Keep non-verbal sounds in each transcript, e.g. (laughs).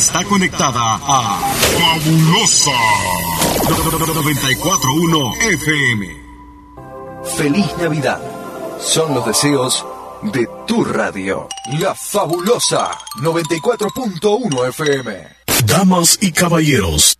está conectada a Fabulosa 941 FM. Feliz Navidad. Son los deseos de tu radio. La Fabulosa 94.1 FM. Damas y caballeros.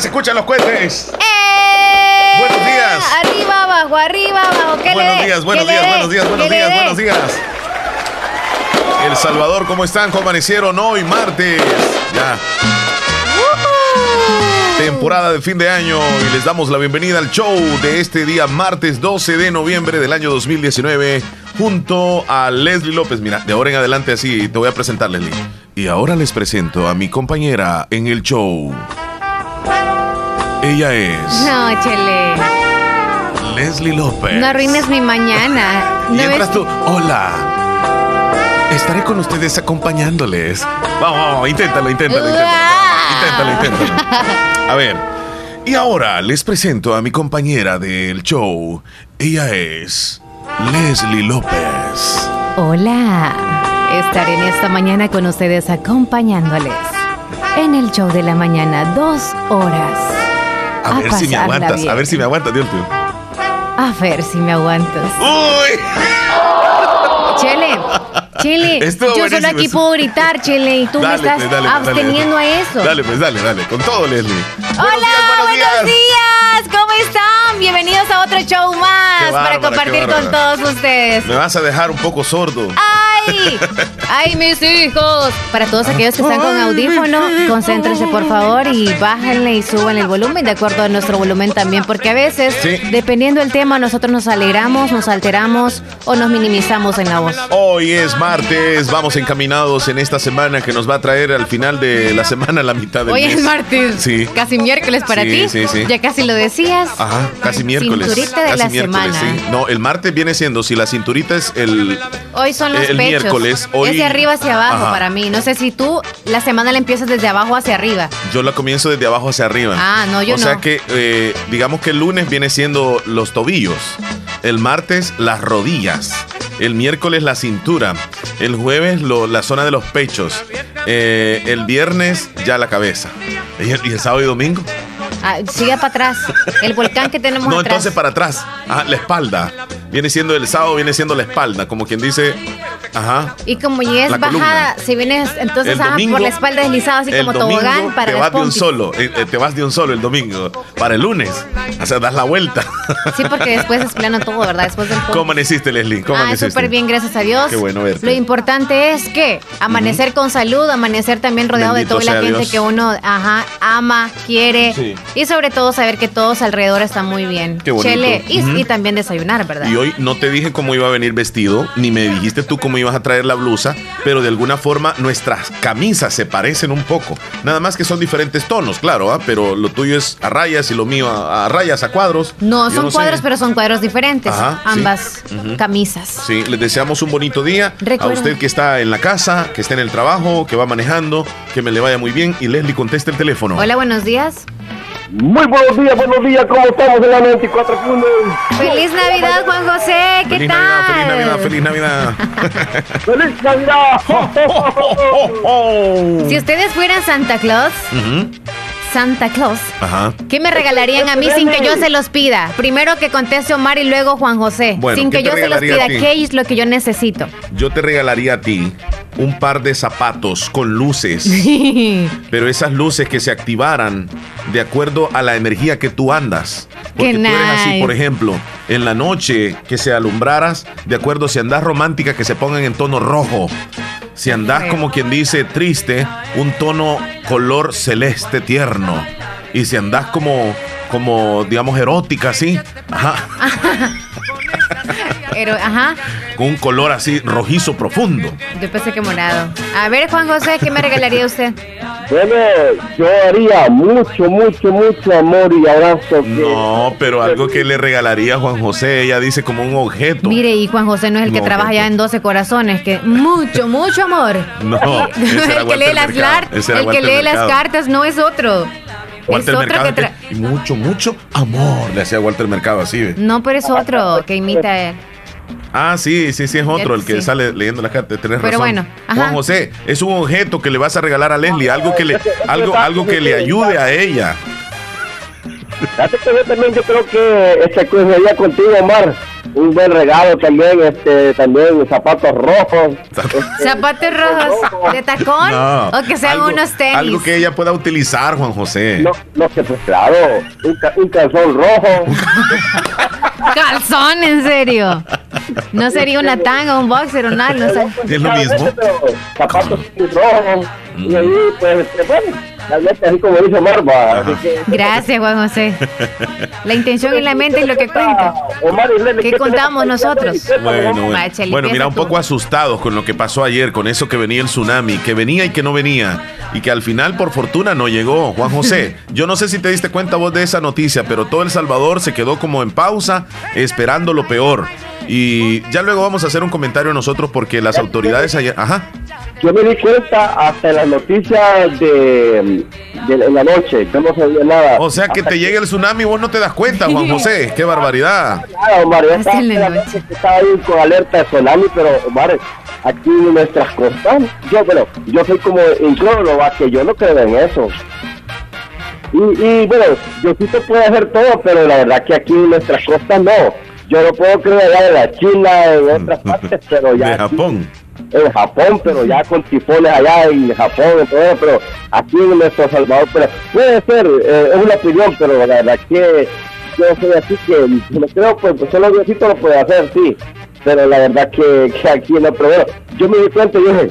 Se escuchan los cohetes. ¡Eh! Buenos días. Arriba, abajo, arriba, abajo. ¿Qué buenos le días, buenos ¿Qué le días, buenos días, buenos ¿Qué le días, buenos días. El Salvador, ¿cómo están? ¿Cómo amanecieron hoy, martes? Ya, temporada de fin de año y les damos la bienvenida al show de este día, martes 12 de noviembre del año 2019, junto a Leslie López. Mira, de ahora en adelante así te voy a presentar, Leslie. Y ahora les presento a mi compañera en el show. Ella es No, Chele. Leslie López. No arruines mi mañana. Y (laughs) ¿No entras ves? tú, hola. Estaré con ustedes acompañándoles. Vamos, vamos, inténtalo, inténtalo, inténtalo. Inténtalo, inténtalo. A ver. Y ahora les presento a mi compañera del show. Ella es Leslie López. Hola. Estaré en esta mañana con ustedes acompañándoles. En el show de la mañana, dos horas. A, ver si me aguantas, bien. a ver si me aguantas, Dios mío. A ver si me aguantas. ¡Uy! Chele, Chele, (laughs) Estuvo yo solo aquí puedo gritar, Chele, y tú me estás pues, dale, pues, absteniendo dale. a eso. Dale, pues, dale, dale. Con todo, Leslie. Hola, buenos días. ¿Cómo están? Bienvenidos a otro show más para compartir con todos ustedes. Me vas a dejar un poco sordo. ¡Ay! (laughs) ¡Ay, mis hijos! Para todos aquellos que están con audífono, concéntrense por favor y bájenle y suban el volumen de acuerdo a nuestro volumen también, porque a veces, Sí. dependiendo del tema, nosotros nos alegramos, nos alteramos o nos minimizamos en la voz. Hoy es martes, vamos encaminados en esta semana que nos va a traer al final de la semana la mitad del Hoy mes. es martes. Sí. Casi miércoles para Sí, ti. sí, sí. Ya casi lo decías. Ajá, casi miércoles. Cinturita de casi la miércoles, semana. sí. No, el martes viene siendo, si la cinturita es el... Hoy son los El pechos. miércoles, hoy- Es de arriba hacia abajo Ajá. para mí. No sé si tú la semana la empiezas desde abajo hacia arriba. Yo la comienzo desde abajo hacia arriba. Ah, no, yo O sea no. que, eh, digamos que el lunes viene siendo los tobillos. El martes, las rodillas. El miércoles, la cintura. El jueves, lo- la zona de los pechos. Eh, el viernes, ya la cabeza. ¿Y el, y el sábado y domingo? Ah, sigue para atrás. El volcán que tenemos No, atrás. entonces para atrás. Ah, la espalda. Viene siendo el sábado, viene siendo la espalda. Como quien dice, ajá. Y como ya es bajada, columna. si vienes entonces El domingo- por la espalda deslizada así como tobogán para te vas de un solo, eh, eh, te vas de un solo el domingo. Para el lunes, o sea, das la vuelta. Sí, porque después es plano todo, ¿verdad? Después del pompis. ¿Cómo amaneciste, Leslie? ¿Cómo Ah, súper bien, gracias a Dios. Qué bueno verte. Lo importante es que amanecer con salud, amanecer también rodeado Bendito de toda la gente Dios. que uno ajá, ama, quiere. Sí. Y sobre todo saber que todos alrededor están muy bien. Qué bonito. Chele, y, Ujú. y también desayunar, ¿verdad? Y hoy no te dije cómo iba a venir vestido, ni me dijiste tú cómo ibas a traer la blusa, pero de alguna forma nuestras camisas se parecen un poco. Nada más que son diferentes tonos, claro, ¿ah? pero lo tuyo es a rayas y lo mío a, a rayas, a cuadros. No, Yo son cuadros, pero son cuadros diferentes. Ajá, sí. ambas camisas. Sí, les deseamos un bonito día. Recuerda- A usted que está en la casa, que está en el trabajo, que va manejando, que me le vaya muy bien. Y Leslie conteste el teléfono. Hola, buenos días. Muy buenos días, buenos días, ¿cómo estamos en la 94.1? Feliz Navidad, Juan José. ¿Qué Feliz tal? Navidad, feliz Navidad, feliz Navidad. (laughs) ¡Feliz Navidad! (laughs) Si ustedes fueran Santa Claus, Santa Claus, Ajá. ¿qué me regalarían a mí sin que yo se los pida? Primero que conteste Omar y luego Juan José. Bueno, sin ¿qué que yo se los pida? ¿qué es lo que yo necesito? Yo te regalaría a ti un par de zapatos con luces, (laughs) pero esas luces que se activaran de acuerdo a la energía que tú andas. Porque Qué tú eres así, por ejemplo, en la noche que se alumbraras, de acuerdo si andas romántica, que se pongan en tono rojo. Si andás como quien dice triste, un tono color celeste tierno. Y si andás como, como digamos, erótica, así, ajá, (laughs) Pero, ajá, con un color así rojizo profundo. yo pensé que morado. A ver, Juan José, ¿qué me regalaría usted? Bueno, yo haría mucho, mucho, mucho amor y abrazo. No, pero algo que le regalaría a Juan José, ella dice como un objeto. Mire, y Juan José no es el que No, trabaja ya en 12 corazones, que mucho, mucho amor. No, (laughs) ese era el que lee las el que lee las cartas no es otro. Walter es otro Mercado, que y mucho, mucho amor le hacía Walter Mercado así. ¿ve? No, pero es otro que imita a él. Ah, sí, sí, sí, es otro el que Sí. sale leyendo las cartas. Tenés Pero razón. bueno, ajá. Juan José, es un objeto que le vas a regalar a Leslie, algo que le, algo, algo que le ayude a ella. Yo también yo creo que este coincidiría contigo, Omar. Un buen regalo también, este, también zapatos rojos. este, Zapatos rojos de tacón No, o que sean algo- unos tenis. Algo que ella pueda utilizar, Juan José. No, no sé, pues claro, un, un calzón rojo. (laughs) Calzón, en serio. No sería una tanga, un boxer o nada, no sé. Es lo mismo. Pero zapatos rojos. Y ahí, pues, bueno, así como dice que... Gracias, Juan José. La intención en la mente es lo que cuenta. Y ¿Qué contamos nosotros? Bueno, bueno. Mira, un poco asustados con lo que pasó ayer, con eso que venía el tsunami, que venía y que no venía, y que al final, por fortuna, no llegó. Juan José, (laughs) yo no sé si te diste cuenta vos de esa noticia, pero todo El Salvador se quedó como en pausa, esperando lo peor. Y ya luego vamos a hacer un comentario nosotros porque las autoridades ayer... Ajá. Yo me di cuenta hasta las noticias de, de en la noche, que no sabía nada. O sea que Hasta te llega el tsunami y vos no te das cuenta, Juan (laughs) José. ¡Qué barbaridad! nada, Omar, Hasta estaba, que estaba ahí con alerta de tsunami, pero Omar, aquí en nuestras costas, yo, bueno, yo soy como incrédulo, va, que yo no creo en eso. Y, y bueno, yo sí te puedo hacer todo, pero la verdad que aquí en nuestras costas no. Yo no puedo creer allá de la China, en otras (laughs) partes, pero ya De aquí- Japón. en Japón, pero ya con tifones allá en Japón, y todo pero aquí en nuestro Salvador, pero puede ser, eh, es una opinión, pero la verdad que yo soy así que no creo, pues, pues solo Diosito lo puede hacer, sí, pero la verdad que, que aquí no, pero bueno, yo me di cuenta y dije,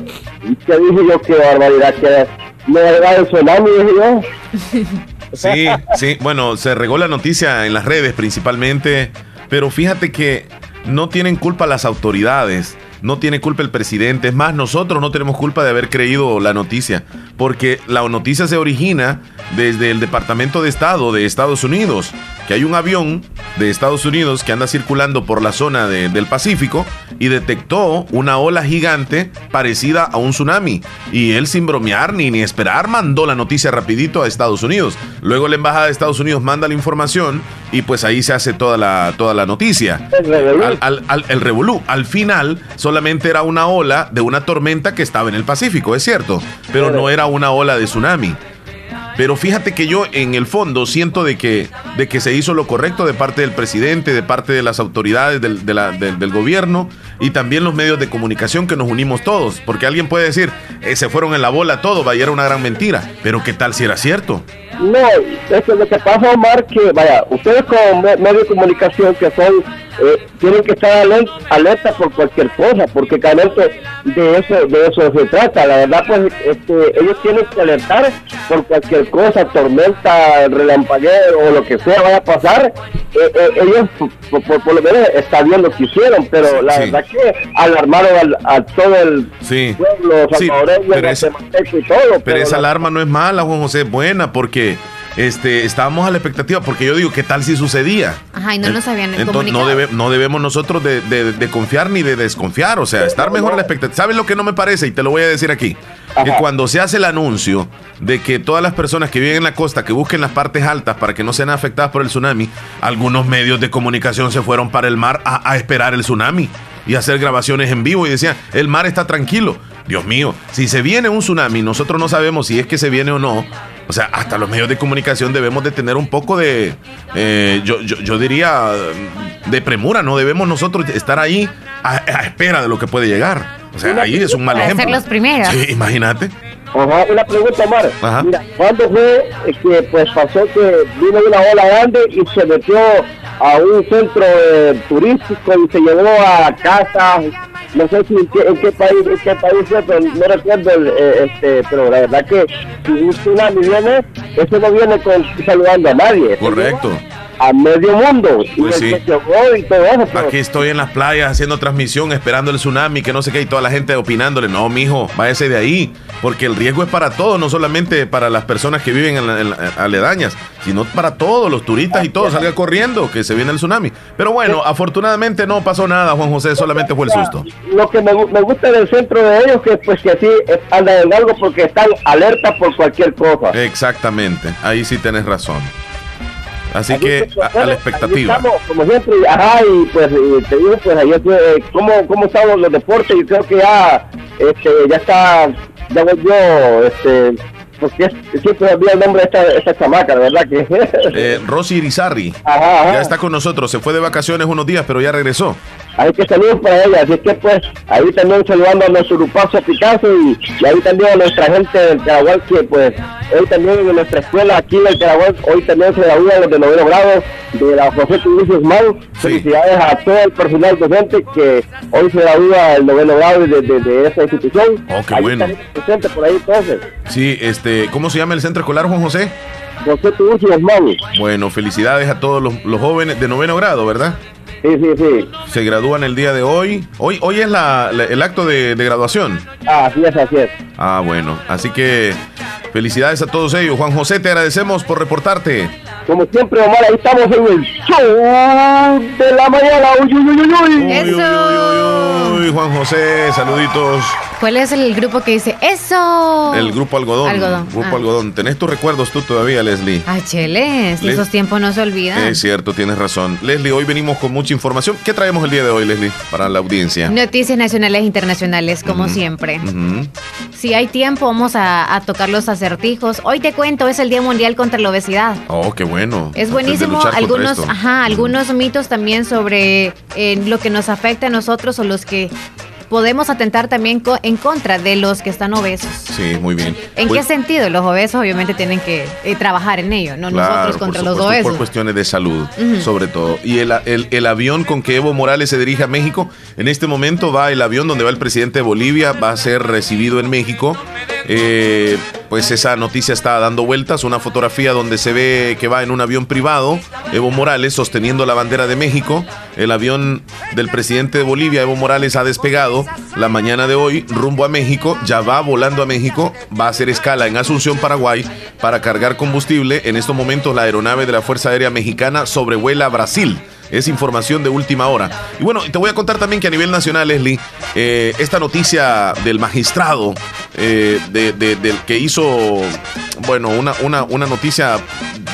¿qué dije yo? Qué barbaridad, que me llegado el yo. (laughs) Sí, sí, bueno, se regó la noticia en las redes principalmente, pero fíjate que no tienen culpa las autoridades, no tiene culpa el presidente, es más, nosotros no tenemos culpa de haber creído la noticia, porque la noticia se origina desde el Departamento de Estado de Estados Unidos, que hay un avión de Estados Unidos que anda circulando por la zona de- del Pacífico y detectó una ola gigante parecida a un tsunami. Y él sin bromear ni, ni esperar mandó la noticia rapidito a Estados Unidos. Luego la Embajada de Estados Unidos manda la información y pues ahí se hace toda la, toda la noticia. El revolú. Al, al- al- el revolú. Al final solamente era una ola de una tormenta que estaba en el Pacífico, es cierto, pero no era una ola de tsunami. Pero fíjate que yo en el fondo siento de que, de que se hizo lo correcto de parte del presidente, de parte de las autoridades del, del- gobierno y también los medios de comunicación que nos unimos todos. Porque alguien puede decir, eh, se fueron en la bola todo, vaya, era una gran mentira. Pero ¿qué tal si era cierto? No, es lo que pasa, Omar, que vaya, ustedes como me- medio de comunicación que son, eh, tienen que estar alerta por cualquier cosa, porque realmente de eso, de eso se trata. La verdad, pues, este, ellos tienen que alertar por cualquier cosa, tormenta, relampagueo o lo que sea vaya a pasar. Eh, eh, ellos, por, por- por lo menos, está bien lo que hicieron, pero la Sí. verdad que alarmaron al- a todo el Sí. pueblo Sí, pero esa- guatemalteco y todo. Pero esa la- alarma no es mala, Juan José, es buena porque este, estábamos a la expectativa. Porque yo digo, ¿qué tal si sucedía? Ajá, y no nos habían Entonces, no, debe- no debemos nosotros de, de- de confiar ni de desconfiar, o sea, estar mejor a la expectativa. ¿Sabes lo que no me parece? Y te lo voy a decir aquí. Que cuando se hace el anuncio de que todas las personas que viven en la costa, que busquen las partes altas para que no sean afectadas por el tsunami, algunos medios de comunicación se fueron para el mar a, a esperar el tsunami y a hacer grabaciones en vivo y decían, el mar está tranquilo. Dios mío, si se viene un tsunami, nosotros no sabemos si es que se viene o no. O sea, hasta los medios de comunicación debemos de tener un poco de, eh, yo, yo, yo diría, de premura, no debemos nosotros estar ahí a, a espera de lo que puede llegar. O sea, ahí es un mal ejemplo. ser los primeros. Sí, imagínate. Ajá, una pregunta, Omar. Ajá. Mira, ¿cuándo fue eh, que pues pasó que vino una ola grande y se metió a un centro eh, turístico y se llevó a casas? No sé si en qué, en qué país, en qué país pero no recuerdo, el, eh, este, pero la verdad que si un tsunami viene, eso no viene con saludando a nadie. Correcto. A medio mundo. Pues y sí. el que llegó y todo eso. pero- Aquí estoy en las playas haciendo transmisión, esperando el tsunami, que no sé qué, y toda la gente opinándole, no, mijo, váyase de ahí, porque el riesgo es para todos, no solamente para las personas que viven en, la- en la- aledañas, sino para todos, los turistas y todo, salga corriendo, que se viene el tsunami. Pero bueno, afortunadamente no pasó nada, Juan José, solamente fue el susto. Lo que me, me gusta del centro de ellos que pues que así eh, andan en algo porque están alerta por cualquier cosa. Exactamente, ahí sí tenés razón. Así que pues, a, la expectativa. estamos, como siempre, ajá, y pues y te digo, pues ayer, eh, ¿cómo, cómo estaban los deportes? Yo creo que ya, este, ya está, ya voy yo, este, porque es- siempre olvido el nombre de esta, esta chamaca, de verdad que. (laughs) Eh, Rosy Irizarry ajá, ajá. ya está con nosotros, se fue de vacaciones unos días, pero ya regresó. Hay que saludos para ella, así que pues ahí también saludando a nuestro grupazo Picasso y, y ahí también a nuestra gente del Caragual que pues hoy también en nuestra escuela aquí en el Caragual, hoy también se gradúan los de noveno grado de la José Luis Guzmán. Felicidades a todo el personal docente que hoy se gradúa el noveno grado de, de, de esa institución. Oh, qué Ahí bueno. presente por ahí entonces, Sí, este, ¿cómo se llama el centro escolar, Juan José? José Luis Guzmán. Bueno, felicidades a todos los, los jóvenes de noveno grado, ¿verdad? Sí, sí, sí. Se gradúan el día de hoy. Hoy, hoy es la, la- el acto de, de graduación. Ah, así es, así es. Ah, bueno. Así que felicidades a todos ellos. Juan José, te agradecemos por reportarte. Como siempre, Omar, ahí estamos en el show de la mañana. Uy, uy, uy, uy, uy. Eso. Uy, uy, uy, Juan José, saluditos. ¿Cuál es el grupo que dice eso? El grupo Algodón. Algodón, Grupo ah. Algodón. ¿Tenés tus recuerdos tú todavía, Leslie? Ay, cheles, Les- esos tiempos no se olvidan. Es cierto, tienes razón. Leslie, hoy venimos con mucha información. ¿Qué traemos el día de hoy, Leslie, para la audiencia? Noticias nacionales e internacionales, como siempre. Si hay tiempo, vamos a, a tocar los acertijos. Hoy te cuento, es el Día Mundial contra la Obesidad. Oh, qué bueno. Es buenísimo. Algunos, ajá, algunos mitos también sobre eh, lo que nos afecta a nosotros o los que podemos atentar también co- en contra de los que están obesos. Sí, muy bien. ¿En Pues, qué sentido? Los obesos obviamente tienen que eh, trabajar en ello, no claro, nosotros contra los obesos. Por cuestiones de salud, sobre todo. Y el, el- el avión con que Evo Morales se dirige a México, en este momento va el avión donde va el presidente de Bolivia, va a ser recibido en México. Eh, pues esa noticia está dando vueltas, una fotografía donde se ve que va en un avión privado, Evo Morales sosteniendo la bandera de México. El avión del presidente de Bolivia, Evo Morales, ha despegado la mañana de hoy rumbo a México, ya va volando a México, va a hacer escala en Asunción, Paraguay, para cargar combustible. En estos momentos la aeronave de la Fuerza Aérea Mexicana sobrevuela Brasil. Es información de última hora. Y bueno, te voy a contar también que a nivel nacional, Leslie, eh, esta noticia del magistrado eh, de- de- del que hizo, bueno, una, una, una noticia,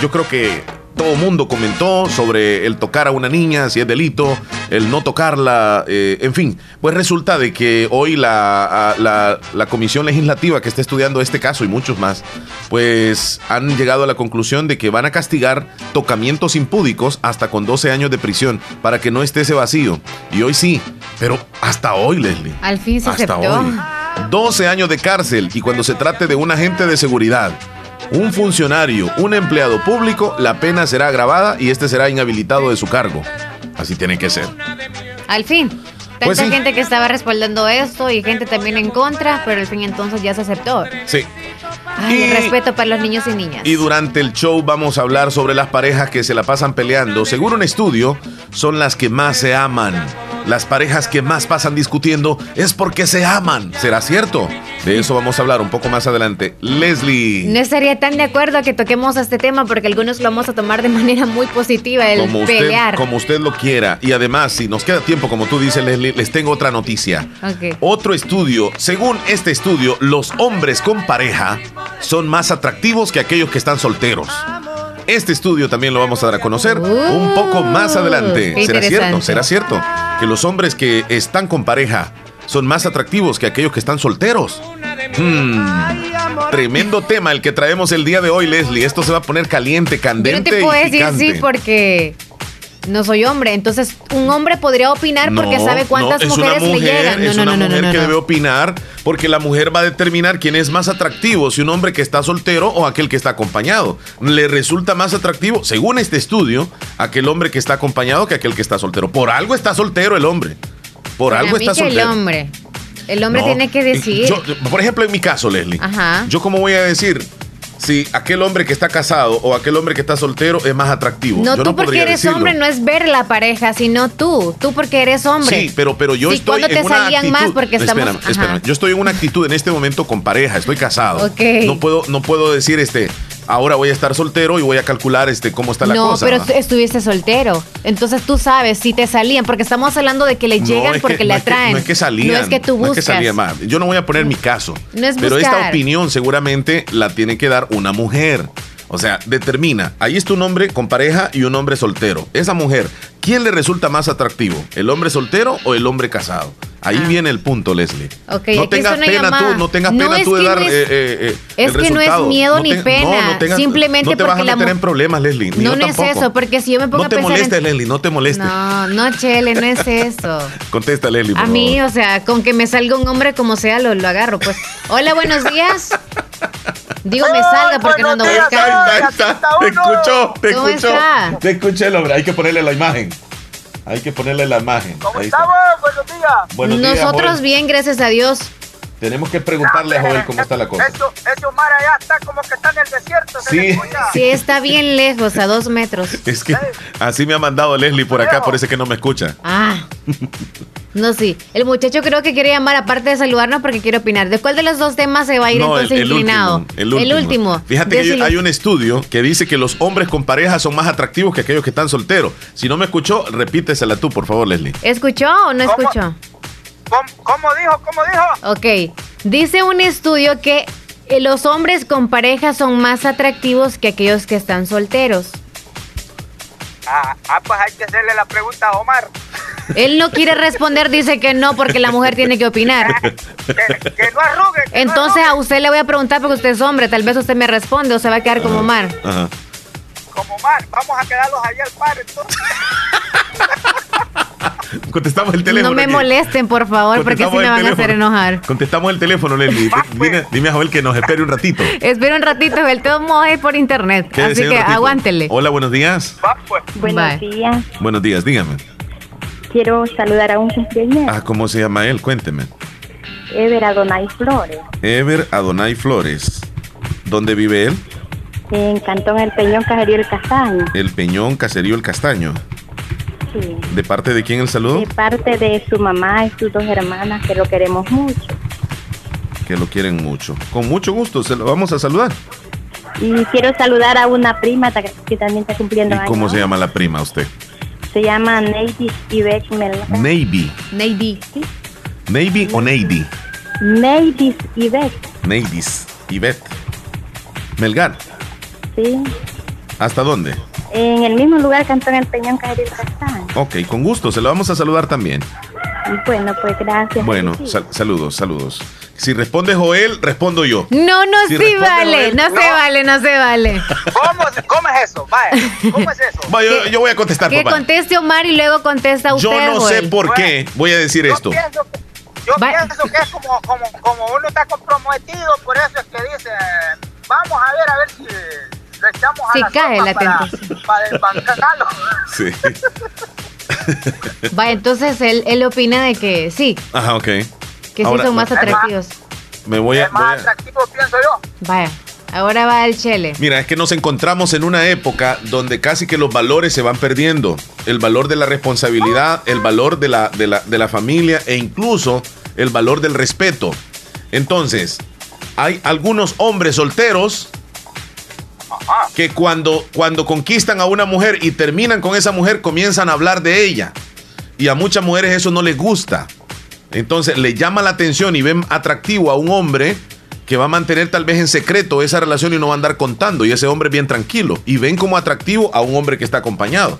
yo creo que todo mundo comentó sobre el tocar a una niña, si es delito, el no tocarla, eh, en fin. Pues resulta de que hoy la, a- la, la comisión legislativa que está estudiando este caso y muchos más, pues han llegado a la conclusión de que van a castigar tocamientos impúdicos hasta con 12 años de prisión para que no esté ese vacío. Y hoy sí, pero hasta hoy, Leslie. Al fin se Hasta aceptó. hoy. 12 años de cárcel y cuando se trate de un agente de seguridad, un funcionario, un empleado público, la pena será agravada y este será inhabilitado de su cargo. Así tiene que ser. Al fin. Tanta Pues sí. gente que estaba respaldando esto y gente también en contra, pero al fin entonces ya se aceptó. Sí. Ay, el respeto para los niños y niñas. Y durante el show vamos a hablar sobre las parejas que se la pasan peleando. Según un estudio, son las que más se aman. Las parejas que más pasan discutiendo es porque se aman. ¿Será cierto? De eso vamos a hablar un poco más adelante. Leslie. No estaría tan de acuerdo que toquemos este tema porque algunos lo vamos a tomar de manera muy positiva, el como usted, pelear. como usted lo quiera. Y además, si nos queda tiempo, como tú dices, Leslie, les tengo otra noticia. Otro estudio. Según este estudio, los hombres con pareja son más atractivos que aquellos que están solteros. Este estudio también lo vamos a dar a conocer un poco más adelante. ¿Será cierto? ¿Será cierto? Que los hombres que están con pareja son más atractivos que aquellos que están solteros. Hmm, Tremendo tema el que traemos el día de hoy, Leslie. Esto se va a poner caliente, Yo no candente te puedo y decir sí porque no soy hombre. Entonces, un hombre podría opinar porque No, sabe cuántas no, mujeres mujer, le llegan. No, es una mujer que debe opinar porque la mujer va a determinar quién es más atractivo, si un hombre que está soltero o aquel que está acompañado. Le resulta más atractivo, según este estudio, aquel hombre que está acompañado que aquel que está soltero. Por algo está soltero el hombre. Por Para algo mí está que soltero. el hombre. El hombre tiene que decir. yo- por ejemplo, en mi caso, Leslie. Ajá. Yo como voy a decir, si aquel hombre que está casado o aquel hombre que está soltero es más atractivo. No, Yo tú porque eres decirlo. hombre no es ver la pareja, sino tú. Tú porque eres hombre. Sí, pero, pero yo Sí, estoy ¿cuándo te en una salían actitud. más? Porque estamos- Espérame, espérame. Yo estoy en una actitud en este momento con pareja, estoy casado. Ok. No puedo, no puedo decir este, ahora voy a estar soltero y voy a calcular este cómo está la no, cosa. pero ¿va? tú estuviste soltero. Entonces tú sabes si te salían, porque estamos hablando de que le No, llegan porque que- le no es que- atraen. No es que salían. No es que tú no es buscas. que salían más. Yo no voy a poner mi caso. No es pero esta opinión seguramente la tiene que dar una mujer. O sea, determina. Ahí está un hombre con pareja y un hombre soltero. Esa mujer, ¿quién le resulta más atractivo? ¿El hombre soltero o el hombre casado? Ahí Ah. viene el punto, Leslie. Ok, no tengas pena llamada. tú, no tengas No, pena tú de dar no es- eh, eh, eh, es el que no es resultado. miedo ni te- pena, no tengas- simplemente no te vas porque a la meter en problemas, Leslie. ni No, no es eso, porque si yo me pongo No a te pensar en- molestes, Leslie, no te molestes. No, no, Chele, no es eso. (laughs) Contesta, Leslie, por A mí, o sea, con que me salga un hombre como sea, lo, lo agarro. Pues, hola, buenos días. (laughs) Digo, me salga porque no ando buscando. Ahí está, ahí está. Te escuchó, te ¿Cómo escuchó. está? Te escuché el hombre. Hay que ponerle la imagen. Hay que ponerle la imagen. ¿Cómo estamos? Buenos días. Buenos días, Nosotros bien, gracias a Dios. Tenemos que preguntarle a Joel cómo está la cosa. Eso, ese Omar allá está como que está en el desierto. se Sí. Sí, está bien lejos, a dos metros. (laughs) Es que así me ha mandado Leslie por acá, por eso es que no me escucha. Ah. No, sí. El muchacho creo que quiere llamar, aparte de saludarnos, porque quiere opinar. ¿De cuál de los dos temas se va a ir No, el, entonces el inclinado? último, el último. El último. Fíjate que hay, un estudio que dice que los hombres con pareja son más atractivos que aquellos que están solteros. Si no me escuchó, repítesela tú, por favor, Leslie. ¿Escuchó o no escuchó? ¿Cómo, cómo dijo? ¿Cómo dijo? Ok. Dice un estudio que eh, los hombres con pareja son más atractivos que aquellos que están solteros. Ah, ah, pues hay que hacerle la pregunta a Omar. Él no quiere responder, dice que no, porque la mujer tiene que opinar. Que, que no arrugue. que no Entonces a usted le voy a preguntar porque usted es hombre, tal vez usted me responde o se va a quedar como Omar. Ajá. Como Omar, vamos a quedarlos ahí al par entonces. (laughs) (laughs) Contestamos el teléfono. No me aquí. molesten, por favor, porque así Contestamos me van a hacer enojar. Contestamos el teléfono, Leslie. (laughs) Va, pues. Dime, dime a Joel que nos espere un ratito. (laughs) Espera un ratito, el todo modo es por internet. Quédese Así que aguántele. Hola, buenos días. Pues. Buenos Bye. días. Buenos días, dígame. Quiero saludar a un cumpleañero, Ah, ¿cómo se llama él? Cuénteme. Ever Adonai Flores, Ever Adonai Flores. ¿Dónde vive él? en Cantón El Peñón, Cajerío El Castaño. El Peñón, Caserío El Castaño. Sí. ¿De parte de quién el saludo? De parte de su mamá y sus dos hermanas, que lo queremos mucho. Que lo quieren mucho. Con mucho gusto, se lo vamos a saludar. Y quiero saludar a una prima que también está cumpliendo ¿Y años. cómo se llama la prima usted? Se llama Neidis Ibeck Melgar. Navy. Neidy. Navy o Neidy. Neidis Ibeck, Neidis. Ivette. Melgar. sí. ¿Hasta dónde? En el mismo lugar, Cantón El Peñón, Cajerío El Castaño. Ok, con gusto, se lo vamos a saludar también. Bueno, pues gracias. Bueno, sal- saludos, saludos. Si responde Joel, respondo yo. No, no, Si sí vale, Joel, no, se vale, no se vale. (laughs) ¿Cómo, ¿Cómo es eso? Vaya, ¿cómo es eso? Va, yo, yo voy a contestar, Que papá. conteste Omar y luego contesta usted. Yo no sé por qué voy a decir Yo esto. pienso que, yo Va- pienso que es como, como, como uno está comprometido, por eso es que dice, vamos a ver, a ver si le echamos a Si la cae la para, tentación. para desbancarlo. Sí. Vaya, entonces él, él opina de que sí, Ajá, ok. que sí Ahora, son más atractivos. Me voy a, es voy más a- atractivo, pienso yo. Vaya, ahora va el chele. Mira, es que nos encontramos en una época donde casi que los valores se van perdiendo. El valor de la responsabilidad, el valor de la, de la, de la familia e incluso el valor del respeto. Entonces, hay algunos hombres solteros que cuando, cuando conquistan a una mujer y terminan con esa mujer comienzan a hablar de ella. Y a muchas mujeres eso no les gusta. Entonces le llama la atención y ven atractivo a un hombre que va a mantener tal vez en secreto esa relación y no va a andar contando. Y ese hombre bien tranquilo. Y ven como atractivo a un hombre que está acompañado.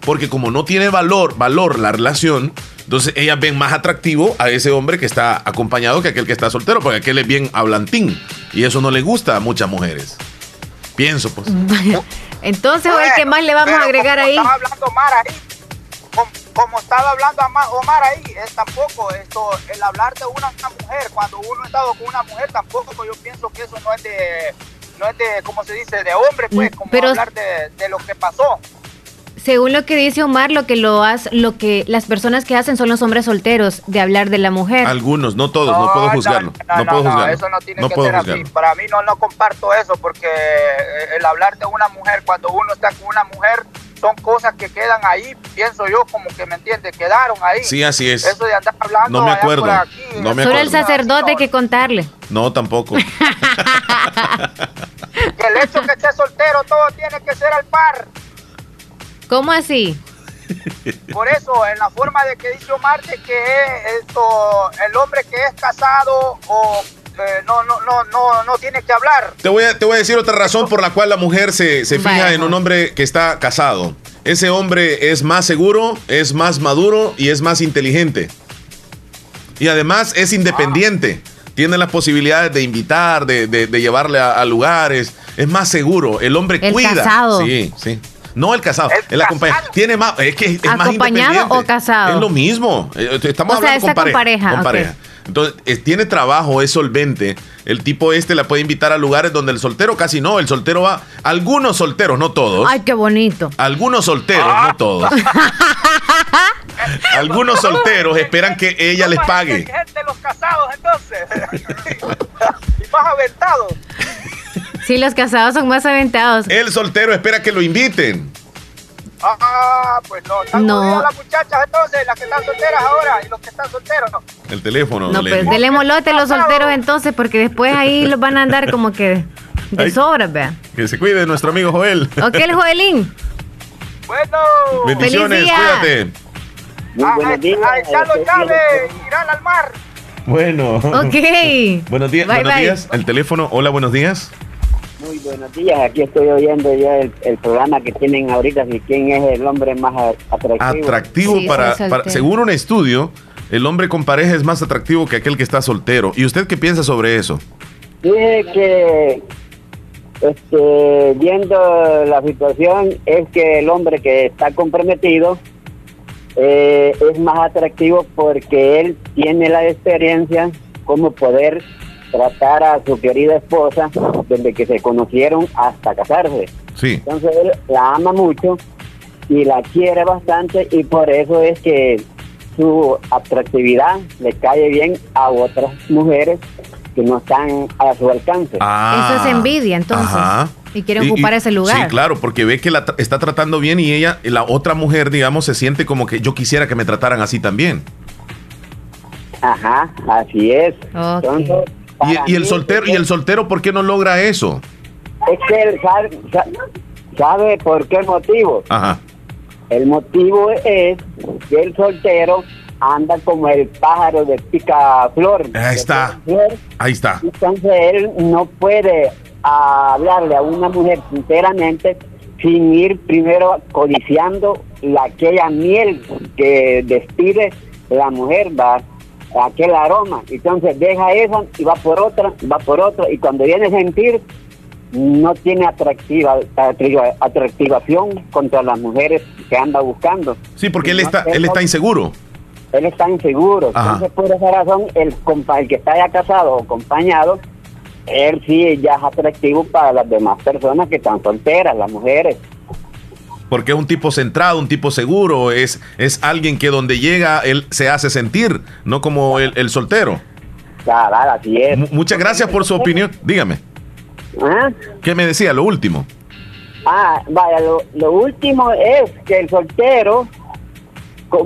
Porque como no tiene valor, valor la relación, entonces ellas ven más atractivo a ese hombre que está acompañado que aquel que está soltero, porque aquel es bien hablantín. Y eso no le gusta a muchas mujeres. Pienso, pues. (laughs) Entonces, Joel, ¿qué más le vamos a agregar como ahí? Estaba hablando Omar ahí, como, como estaba hablando Omar ahí, es tampoco esto, el hablar de una, una mujer, cuando uno ha estado con una mujer, tampoco pues, yo pienso que eso no es de, no es de, ¿cómo se dice? De hombre, pues, como Pero- hablar de, de lo que pasó. Según lo que dice Omar, lo que lo hace, lo que las personas que hacen son los hombres solteros de hablar de la mujer. Algunos, no todos, no, puedo juzgarlo. No, puedo juzgarlo. eso no tiene que ser así. Para mí no, no comparto eso porque el hablar de una mujer cuando uno está con una mujer son cosas que quedan ahí, pienso yo, como que me entiende, quedaron ahí. Sí, así es. Eso de andar hablando. No me acuerdo. no me Solo el sacerdote que contarle. No, tampoco. (laughs) que el hecho que esté soltero, todo tiene que ser al par. ¿Cómo así? Por eso, en la forma de que dice Omar, de que esto, el hombre que es casado o eh, no, no, no, no, no tiene que hablar. Te voy a, te voy a decir otra razón por la cual la mujer se, se fija en un hombre que está casado. Ese hombre es más seguro, es más maduro y es más inteligente. Y además es independiente. Tiene las posibilidades de invitar, de, de, llevarle a, lugares. Es más seguro. El hombre el cuida. Casado. Sí, sí. No el casado, el, acompañado. Tiene más, es que es más independiente. o casado? Es lo mismo. Eh, estamos hablando con pareja. Con pareja. Entonces, tiene trabajo, es solvente. El tipo este la puede invitar a lugares donde el soltero casi no. El soltero va. Algunos solteros, no todos. Ay, qué bonito. Algunos solteros, no todos. (laughs) Algunos solteros esperan que ella les pague. Gente los casados, entonces. (laughs) y más aventados. Sí, los casados son más aventados. El soltero espera que lo inviten. Ah, pues no. Están no. las muchachas entonces, las que están solteras ahora y los que están solteros, ¿no? El teléfono. No, pues dele molote a los solteros entonces, porque después ahí (laughs) los van a andar como que de sobra, vea. Que se cuide nuestro amigo Joel. Ok, el Joelín. Bueno. Bendiciones, cuídate. Muy buenos días. A echarlo llave, irán al mar. Bueno. Ok. (laughs) buenos días. buenos días. El teléfono. Hola, buenos días. Muy buenos días, aquí estoy oyendo ya el, programa que tienen ahorita, y quién es el hombre más atractivo. Atractivo para, según un estudio, el hombre con pareja es más atractivo que aquel que está soltero. ¿Y usted qué piensa sobre eso? Dije que, este, viendo la situación, es que el hombre que está comprometido eh, es más atractivo porque él tiene la experiencia como poder tratar a su querida esposa desde que se conocieron hasta casarse. Sí. Entonces él la ama mucho y la quiere bastante y por eso es que su atractividad le cae bien a otras mujeres que no están a su alcance. Ah, eso es envidia entonces. Y quiere ocupar ese lugar. Sí, claro, porque ve que la está tratando bien y ella, la otra mujer, digamos, se siente como que yo quisiera que me trataran así también. Ajá, así es. Entonces, ¿Y, el soltero, ¿Y el soltero por qué no logra eso? Es que él sabe, por qué motivo. Ajá. El motivo es que el soltero anda como el pájaro de picaflor. Ahí está. Ahí está. Entonces él no puede hablarle a una mujer sinceramente sin ir primero codiciando la aquella miel que despide la mujer, va aquel aroma. Entonces deja eso y va por otra, va por otro. Y cuando viene a sentir, no tiene atractiva, atractivación contra las mujeres que anda buscando. Sí, porque él está, él está inseguro. Él está inseguro. Entonces, por esa razón, el, el que está ya casado o acompañado, él sí ya es atractivo para las demás personas que están solteras, las mujeres porque es un tipo centrado, un tipo seguro, es, es alguien que donde llega él se hace sentir, no como el, soltero. Claro, así es. muchas gracias por su opinión. Dígame. ¿Ah? ¿Qué me decía? Lo último. Ah, vaya, lo, último es que el soltero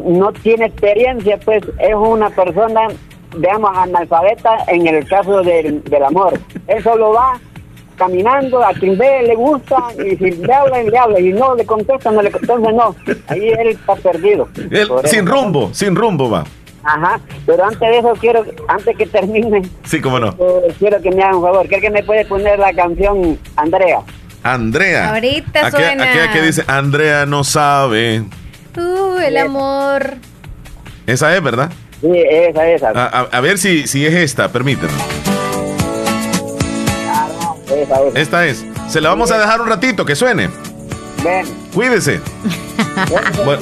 no tiene experiencia, pues es una persona, digamos, analfabeta en el caso del, del amor. Él solo va caminando, a quien ve le gusta, y si le habla, le habla, y no le contesta, no le contesta, no. Ahí él está perdido. sin rumbo, sin rumbo va. Ajá, pero antes de eso quiero, antes que termine. Sí, cómo no. Eh, quiero que me hagan un favor. ¿Cree que me puede poner la canción Andrea? Andrea. Ahorita suena. Aquella que dice Andrea no sabe. Uh, el amor. Esa es, ¿verdad? Sí, esa, esa. A, a ver si, si es esta, permíteme. Esta es. Se la vamos a dejar un ratito, que suene. Ven. Cuídese. Bueno,